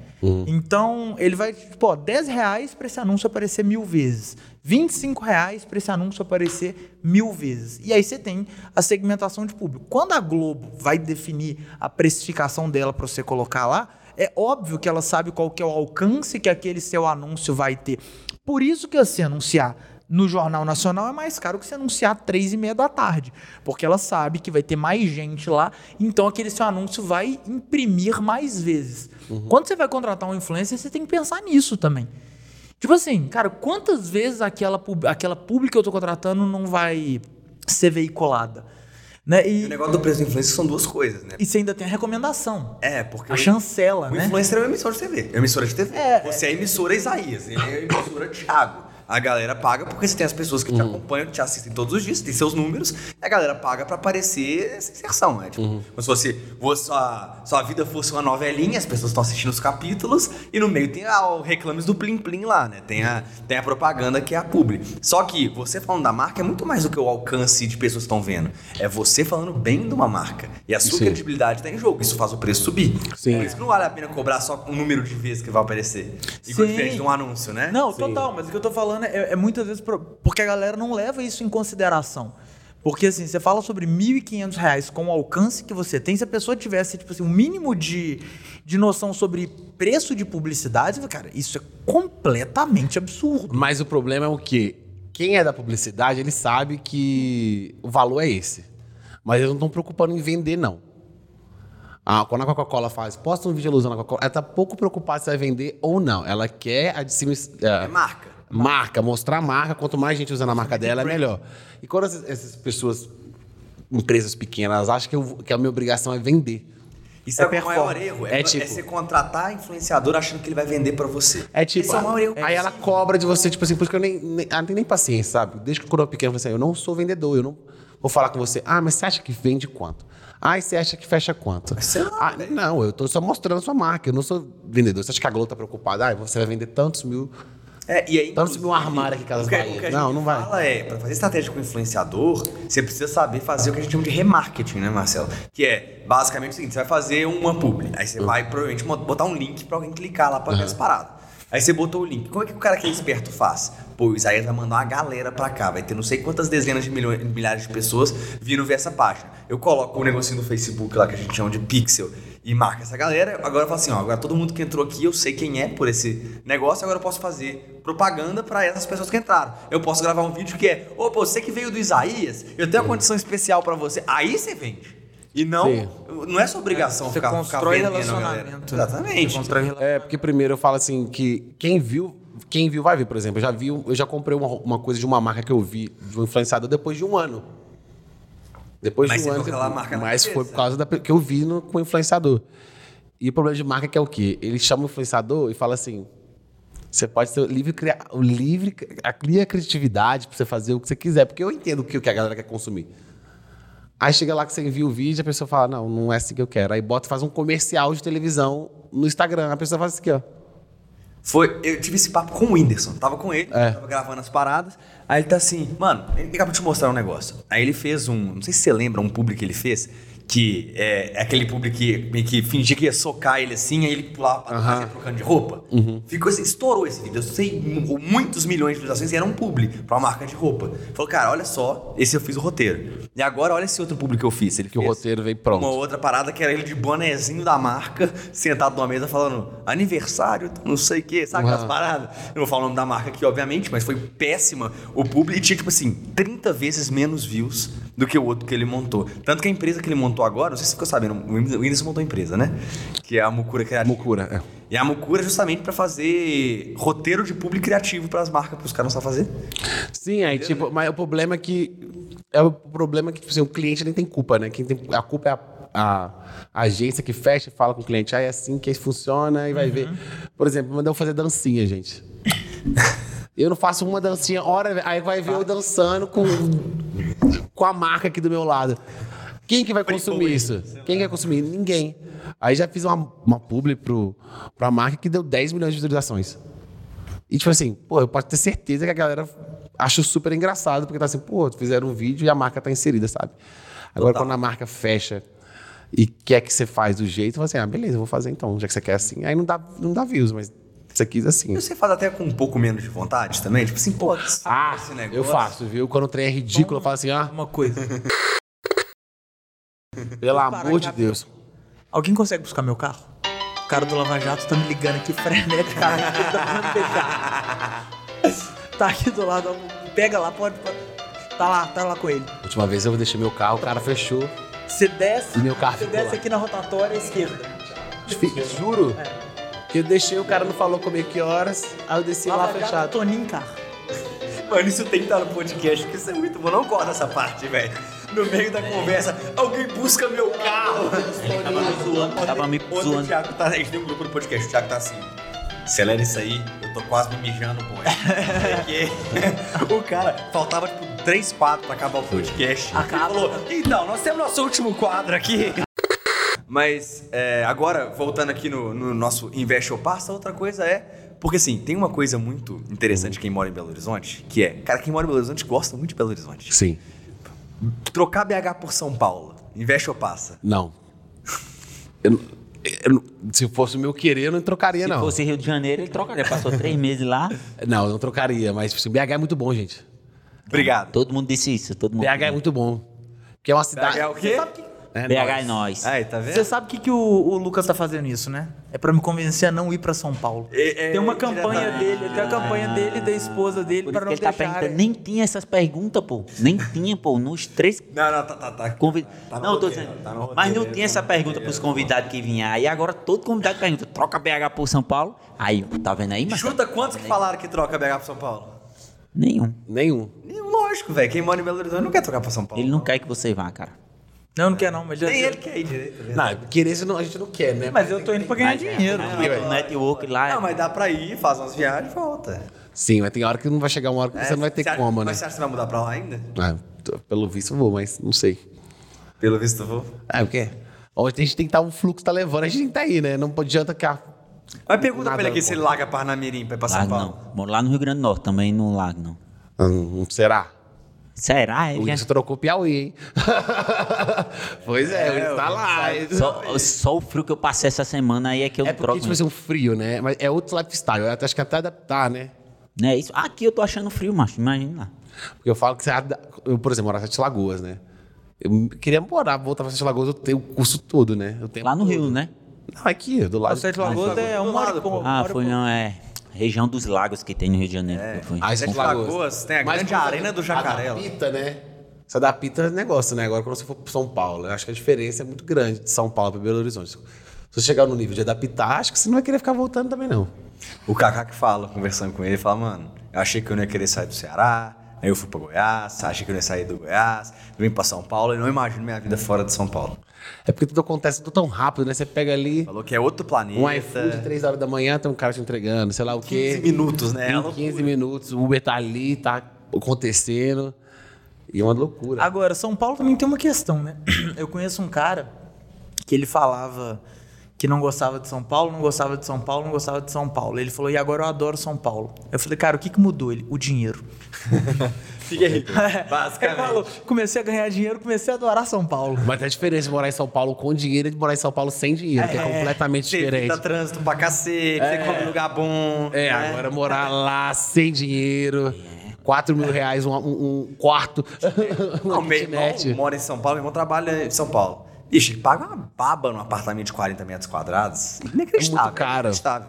Então, ele vai, tipo, ó, 10 reais para esse anúncio aparecer mil vezes. 25 reais para esse anúncio aparecer mil vezes. E aí você tem a segmentação de público. Quando a Globo vai definir a precificação dela para você colocar lá, é óbvio que ela sabe qual que é o alcance que aquele seu anúncio vai ter. Por isso que você anunciar no Jornal Nacional é mais caro que você anunciar três e meia da tarde. Porque ela sabe que vai ter mais gente lá, então aquele seu anúncio vai imprimir mais vezes. Quando você vai contratar um influencer, você tem que pensar nisso também. Tipo assim, cara, quantas vezes aquela, aquela pública que eu tô contratando não vai ser veiculada? Né? E E, o negócio do preço do influencer são duas coisas, né? e você ainda tem a recomendação. É, porque A o- chancela, o né? influencer é uma emissora de TV. É uma emissora de TV. É. Você é a emissora Isaías, ele é a emissora Thiago. A galera paga porque você tem as pessoas que te acompanham, que te assistem todos os dias, tem seus números, e a galera paga pra aparecer essa inserção, né? Tipo, como se fosse, fosse sua, sua vida fosse uma novelinha, as pessoas estão assistindo os capítulos, e no meio tem ah, o reclames do Plim Plim lá, né? Tem a, tem a propaganda que é a publi. Só que você falando da marca é muito mais do que o alcance de pessoas que estão vendo. É você falando bem de uma marca. E a sua Sim. credibilidade está em jogo. Isso faz o preço subir. Sim. Por isso que não vale a pena cobrar só o número de vezes que vai aparecer. E Sim. diferente de um anúncio, né? Não, total, mas o que eu tô falando é, é muitas vezes pro- porque a galera não leva isso em consideração. Porque assim, você fala sobre 1.500 reais com o alcance que você tem, se a pessoa tivesse, tipo assim, um mínimo de, de noção sobre preço de publicidade, cara, isso é completamente absurdo. Mas o problema é o quê? Quem é da publicidade, ele sabe que o valor é esse. Mas eles não estão preocupando em vender, não. Ah, quando a Coca-Cola faz, posta um vídeo usando a Coca-Cola, ela tá pouco preocupada se vai vender ou não. Ela quer a de cima. É marca. Marca, mostrar a marca. Quanto mais gente usando a marca dela, é melhor. E quando essas, pessoas, empresas pequenas, elas acham que, eu- que a minha obrigação é vender. Isso é, É o maior erro. É É, é tipo- você contratar influenciador achando que ele vai vender pra você. É tipo, Esse é o maior erro. aí ela cobra de você, tipo assim, por isso que eu nem, nem, ela não tem nem paciência, sabe? Desde que eu era pequeno, eu falei assim, eu não sou vendedor, eu não vou falar com você, ah, mas você acha que vende quanto? Ah, e você acha que fecha quanto? lá, Ah, não, eu tô só mostrando a sua marca, eu não sou vendedor. Você acha que a Globo tá preocupada? Ah, você vai vender tantos mil... É, e aí, Tanto se meu armário aqui, o que, Bahia. o que a Não, gente não vai. fala é, pra fazer estratégia com influenciador, você precisa saber fazer o que a gente chama de remarketing, né, Marcelo? Que é, basicamente, o seguinte, você vai fazer uma publi, aí você vai, provavelmente, botar um link pra alguém clicar lá pra ver as paradas. Aí você botou o link. Como é que o cara que é esperto faz? Pô, o Isaías vai mandar uma galera pra cá. Vai ter não sei quantas dezenas de milhões, milhares de pessoas vindo ver essa página. Eu coloco o negocinho do Facebook lá que a gente chama de pixel e marca essa galera. Agora eu falo assim, ó, agora todo mundo que entrou aqui, eu sei quem é por esse negócio, agora eu posso fazer propaganda pra essas pessoas que entraram. Eu posso gravar um vídeo que é, ô, pô, você que veio do Isaías, eu tenho uma condição especial pra você. Aí você vende. E não, Sim. não é sua obrigação Você ficar, ficar constrói vendendo a galera. relacionamento. Exatamente. Você constrói relacionamento. É, porque primeiro eu falo assim que quem viu, quem viu vai ver, por exemplo. Eu já vi, eu já comprei uma, uma coisa de uma marca que eu vi de um influenciador depois de um ano. Depois Mas de um ano. marca mas foi por causa da que eu vi no, com o influenciador. E o problema de marca que é o quê? Ele chama o influenciador e fala assim: você pode ser livre, criar, o livre, a cria criatividade pra você fazer o que você quiser, porque eu entendo o que, o que a galera quer consumir. Aí chega lá que você envia o vídeo, a pessoa fala, não, não é assim que eu quero. Aí bota, faz um comercial de televisão no Instagram. A pessoa faz aqui, ó. Foi, eu tive esse papo com o Whindersson. Tava com ele, É. tava gravando as paradas. Aí ele tá assim, mano, ele acabou de te mostrar um negócio. Aí ele fez um, não sei se você lembra, um publi que ele fez, que é, é aquele publi que que fingia que ia socar ele assim, aí ele pulava pra trás ia trocando de roupa. Ficou assim, estourou esse vídeo. Eu sei mu- muitos milhões de visualizações e era um publi pra uma marca de roupa. Falou, cara, olha só, esse eu fiz o roteiro. E agora olha esse outro publi que eu fiz. Ele Que o roteiro veio pronto. Uma outra parada que era ele de bonezinho da marca, sentado numa mesa falando aniversário, não sei o quê, sabe aquelas Uhum. paradas? Eu não vou falar o nome da marca aqui, obviamente, mas foi péssima o público e tinha, tipo assim, 30 vezes menos views do que o outro que ele montou. Tanto que a empresa que ele montou agora, não sei se você ficou sabendo, o Whindersson montou a empresa, né? Que é a Mucura Criativa. Mucura, é. E a Mucura é justamente pra fazer roteiro de público criativo pras marcas, pros caras não sabem fazer. Sim, aí, tipo, mas o problema é que. É o problema é que, tipo assim, o cliente nem tem culpa, né? Quem tem, a culpa é a, a- agência que fecha e fala com o cliente, ah, é assim que funciona e vai ver. Por exemplo, mandou fazer dancinha, gente. Eu não faço uma dancinha, hora, aí vai ver eu dançando com, com a marca aqui do meu lado. Quem que vai consumir isso? Quem que vai consumir? Ninguém. Aí já fiz uma, uma publi pro, pra marca que deu 10 milhões de visualizações. E tipo assim, pô, eu posso ter certeza que a galera acha super engraçado, porque tá assim, pô, fizeram um vídeo e a marca tá inserida, sabe? Agora, quando a marca fecha e quer que você faz do jeito, você assim, ah, beleza, eu vou fazer então, já que você quer assim. Aí não dá, não dá views, mas você quis assim. E você faz até com um pouco menos de vontade também? Tipo assim, pô, Ah, esse negócio. eu faço, viu? Quando o trem é ridículo, eu falo assim, ah, Uma coisa. pelo amor de Deus. Alguém consegue buscar meu carro? O cara do Lava Jato tá me ligando aqui freneticamente. tá tá aqui do lado, pega lá, pode, pode. Tá lá, tá lá com ele. Última vez eu deixei meu carro, o cara fechou. Você desce, E meu carro você ficou desce lá. aqui na rotatória esquerda. Juro. Que eu deixei, o cara não falou comigo que horas, aí eu desci lá, fechado. Toninho em carro. Mano, isso tem que estar no podcast, porque isso é muito bom. Não corta essa parte, velho. No meio da conversa, alguém busca meu carro. Tava me zoando, tava me Ontem o zoando. Thiago tá. A gente tem um grupo no podcast, o Thiago tá assim. Acelera isso aí, eu tô quase me mijando com ele. Porque o cara faltava tipo 3, 4 pra acabar o podcast. Acaba. Ele falou: então, nós temos nosso último quadro aqui. Mas é, agora, voltando aqui no, no nosso Investe ou Passa, outra coisa é. Porque assim, tem uma coisa muito interessante quem mora em Belo Horizonte, que é, cara, quem mora em Belo Horizonte gosta muito de Belo Horizonte. Sim. Trocar BH por São Paulo, investe ou passa? Não. Eu eu se fosse o meu querer, eu não trocaria, Se não. fosse Rio de Janeiro, ele trocaria. Passou três meses lá. Não, eu não trocaria, mas assim, BH é muito bom, gente. Obrigado. Todo mundo disse isso. Todo mundo. BH é muito bom. Porque é uma cidade. BH é o quê? É BH nóis. é nós. Aí, tá vendo? Você sabe o que, que o, o Lucas tá fazendo isso, né? É pra me convencer a não ir pra São Paulo. É, é, tem uma campanha diretamente. dele, tem a campanha dele e da esposa dele Por pra não ele tá deixar. perguntando. Nem tinha essas perguntas, pô. Nem tinha, pô. Nos três Não, não, tá, tá, tá. convidados. Tá no não, tô roteiro, dizendo. tá roteiro, mas não tá tinha no essa pergunta pros convidados que vinham. Aí agora todo convidado pergunta: troca BH por São Paulo? Aí, tá vendo aí, mas. Chuta quantos que falaram que troca BH pra São Paulo? Nenhum. Nenhum. Nenhum, Lógico, velho. Quem mora em Belo Horizonte não quer trocar pra São Paulo. Ele não quer que você vá, cara. Não, não quer não, mas já. Nem ele quer ir direito. tá vendo? Não, querer não- a gente não quer, né? Mas eu tô indo pra ganhar dinheiro. O network lá é. Não, mas dá pra ir, faz umas viagens e volta. Sim, mas tem hora que não vai chegar uma hora que você não vai ter acha- como, né? Mas você acha que você vai mudar pra lá ainda? Ah, tô- pelo visto eu vou, mas não sei. Pelo visto eu vou. É, porque hoje a gente tem que estar, o fluxo tá levando, a gente tem que estar aí, né? Não adianta que a... Mas pergunta Nada pra ele aqui se ele larga Parnamirim pra ir pra São Paulo. não. Moro lá no Rio Grande do Norte, também no Lago, não. Hum, será? Será? É, O já- Wilson trocou Piauí, hein? pois é, o Wilson tá lá. Só, só o frio que eu passei essa semana aí é que eu É não porque, troco. tipo mesmo. assim, um frio, né? Mas é outro lifestyle. Eu acho que até adaptar, né? Não é isso? Aqui eu tô achando frio, macho. Imagina lá. Porque eu falo que você... ada- Eu, por exemplo, morar em Sete Lagoas, né? Eu queria morar, voltar pra Sete Lagoas, eu tenho o curso todo, né? Eu tenho Lá no Rio, né? Não, aqui, do lado. O Sete Lagoas é hora lado, pô. Ah, foi não, é. Região dos lagos que tem no Rio de Janeiro. É. Sete Lagoas tem a Mas grande arena do A Jacaré. da Pita, né? Essa da Pita é negócio, né? Agora, quando você for pro São Paulo, eu acho que a diferença é muito grande de São Paulo para Belo Horizonte. Se você chegar no nível de adaptar, acho que você não vai querer ficar voltando também, não. O Kaká que fala, conversando com ele, fala, mano, eu achei que eu não ia querer sair do Ceará, aí eu fui pra Goiás, achei que eu não ia sair do Goiás, vim pra São Paulo e não imagino minha vida fora de São Paulo. É porque tudo acontece tudo tão rápido, né? Você pega ali Falou que é outro planeta. um iFood, 3 horas da manhã, tem um cara te entregando, sei lá o quê. 15 minutos, né? Em 15 minutos, o Uber tá ali, tá acontecendo. E é uma loucura. Agora, São Paulo também tem uma questão, né? Eu conheço um cara que ele falava que não gostava de São Paulo, não gostava de São Paulo, não gostava de São Paulo. Ele falou, e agora eu adoro São Paulo. Eu falei, cara, o que, que mudou? Ele, o dinheiro. Fica rico. Ele Basicamente. falou, comecei a ganhar dinheiro, comecei a adorar São Paulo. Mas tem a diferença de morar em São Paulo com dinheiro e de morar em São Paulo sem dinheiro, que é completamente Você diferente. evita trânsito pra cacete, você come lugar bom. É, né? agora morar lá sem dinheiro, 4 mil reais um, um- um quarto, uma Não, meu irmão mora em São Paulo, meu irmão trabalha em São Paulo. Ixi, ele paga uma baba num apartamento de 40 metros quadrados. Inacreditável. É muito caro. Inacreditável.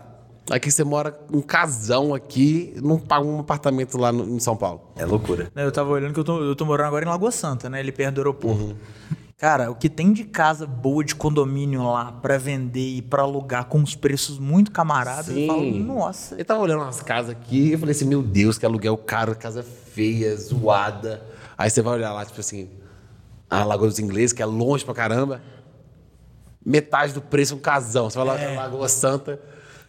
Aqui você mora um casão aqui, não paga um apartamento lá no- em São Paulo. É loucura. Eu tava olhando que eu tô, eu tô morando agora em Lagoa Santa, né? Ali perto do aeroporto. Cara, o que tem de casa boa de condomínio lá pra vender e pra alugar com os preços muito camaradas, eu falo, nossa. Eu tava olhando umas casas aqui e eu falei assim, meu Deus, que aluguel caro, casa feia, zoada. Aí você vai olhar lá, tipo assim, a Lagoa dos Ingleses, que é longe pra caramba. Metade do preço um casão. Você vai lá na Lagoa Santa,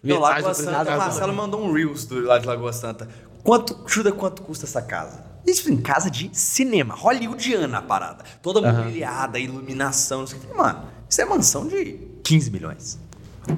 Não, Lagoa Santa, o. Marcelo mandou um Reels do, lá de Lagoa Santa. Quanto, chuta quanto custa essa casa? Isso em casa de cinema, hollywoodiana a parada. Toda mobiliada, iluminação, não sei o que. Mano, isso é mansão de 15 milhões.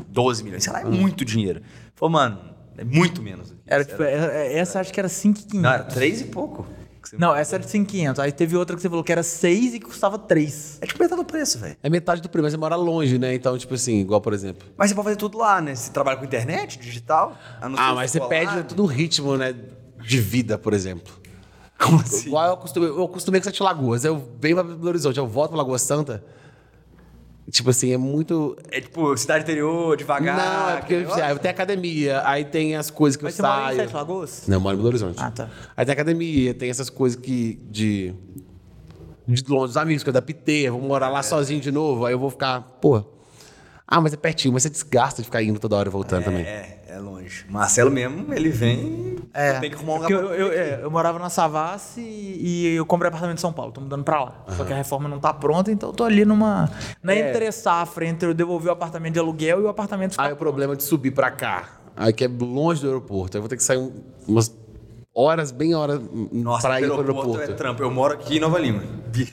12 milhões, sei lá, é muito dinheiro. Falou, mano, é muito menos. Era tipo, é- é- essa acho que era 5,500. Não, era 3 e pouco. Que você- Não, essa era de 5,500. Aí teve outra que você falou que era 6 e que custava 3. É tipo metade do preço, velho. É metade do preço, mas você mora longe, né? Então, tipo assim, igual, por exemplo. Mas você pode fazer tudo lá, né? Você trabalha com internet, digital. a não ser Ah, mas você perde lá. todo o ritmo, né? De vida, por exemplo. Como assim? Igual eu acostumei, eu acostumei com Sete Lagoas. Eu venho pra Belo Horizonte, eu volto pra Lagoa Santa. Tipo assim, é muito. É tipo, cidade interior, devagar. não, é porque aí tem academia, aí tem as coisas que Mas eu você mora em saio. Sete Lagoas? Não, eu moro em Belo Horizonte. Ah, tá. Aí tem academia, tem essas coisas que. de. de longe dos amigos, que eu adaptei, eu vou morar lá sozinho de novo, aí eu vou ficar, pô. Ah, mas é pertinho, mas você desgasta de ficar indo toda hora e voltando também. É, é longe. Marcelo mesmo, ele vem. É, Tem que arrumar um lugar. eu, eu, é, eu morava na Savassi e eu comprei apartamento em São Paulo, tô mudando pra lá. Só que a reforma não tá pronta, então eu tô ali numa. Na É. entre safra entre eu devolver o apartamento de aluguel e o apartamento ficar Aí o problema é de subir pra cá, aí que é longe do aeroporto, aí eu vou ter que sair um- umas horas, bem horas Nossa, pra ir pro aeroporto, aeroporto. é trampo. Eu moro aqui em Nova Lima.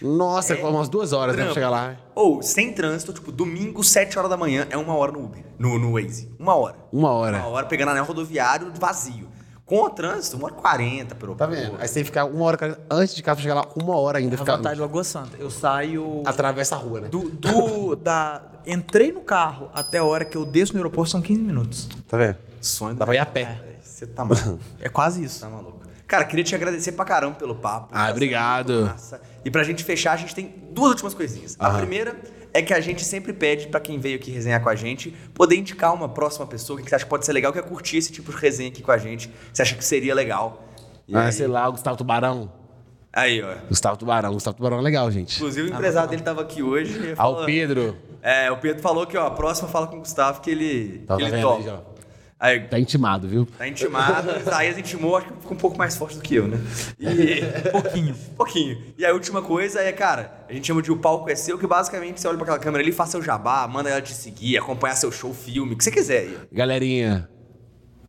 Nossa, umas duas horas né, pra chegar lá. Ou, sem trânsito, tipo, domingo, 7 horas da manhã, é uma hora no Uber. No, no Waze. Uma hora. Uma hora. Uma hora pegando anel rodoviário vazio. Com o trânsito, uma hora e 40 pelo Tá vendo? Aí você tem que ficar uma hora, antes de casa pra chegar lá, uma hora ainda. A Ficar, vantagem de Lagoa Santa. Eu saio. atravessa a rua, né? Do, do- da. Entrei no carro até a hora que eu desço no aeroporto são 15 minutos. Tá vendo? Sonho Dá pra ir a pé. Você tá maluco. É quase isso. tá maluco. Cara, queria te agradecer pra caramba pelo papo. Ah, Tá obrigado. massa. E pra gente fechar, a gente tem duas últimas coisinhas. A Aham. primeira é que a gente sempre pede pra quem veio aqui resenhar com a gente poder indicar uma próxima pessoa que você acha que pode ser legal, que é curtir esse tipo de resenha aqui com a gente. que Você acha que seria legal. E Ah, aí, sei lá, o Gustavo Tubarão. aí, ó. Gustavo Tubarão. Gustavo Tubarão é legal, gente. Inclusive, o empresário dele tava aqui hoje. e Ah, falou- o Pedro. É, o Pedro falou que, ó, a próxima fala com o Gustavo que ele, Tá que ele vendo topa. Aí, Tá intimado, viu? tá intimado. Isaías intimou, acho que ficou um pouco mais forte do que eu, né? E... Pouquinho. pouquinho. E a última coisa é, cara, a gente chama de o palco é seu, que basicamente você olha pra aquela câmera ali, faz seu jabá, manda ela te seguir, acompanhar seu show, filme, o que você quiser aí. Galerinha,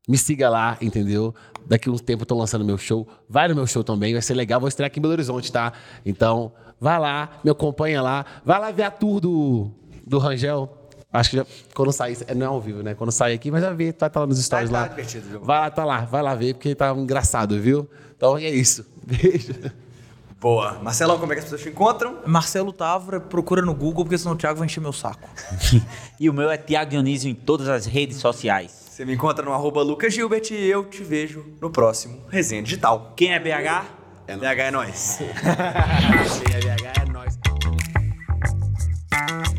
me siga lá, entendeu? Daqui uns tempo eu tô lançando meu show. Vai no meu show também, vai ser legal. Vou estrear aqui em Belo Horizonte, tá? Então, vai lá, me acompanha lá. Vai lá ver a tour do, do Rangel. Acho que já, quando sair, é, não é ao vivo, né? Quando sair aqui, mas vai ver, vai estar lá nos stories tá lá. divertido, viu? Vai lá, tá lá, vai lá ver, porque tá engraçado, viu? Então é isso. Beijo. Boa. Marcelão, como é que as pessoas te encontram? Marcelo Távora, procura no Google, porque senão o Thiago vai encher meu saco. E o meu é Tiago Dionísio em todas as redes sociais. Você me encontra no arroba Lucas Gilbert e eu te vejo no próximo Resenha Digital. Quem é BH? BH é nóis. BH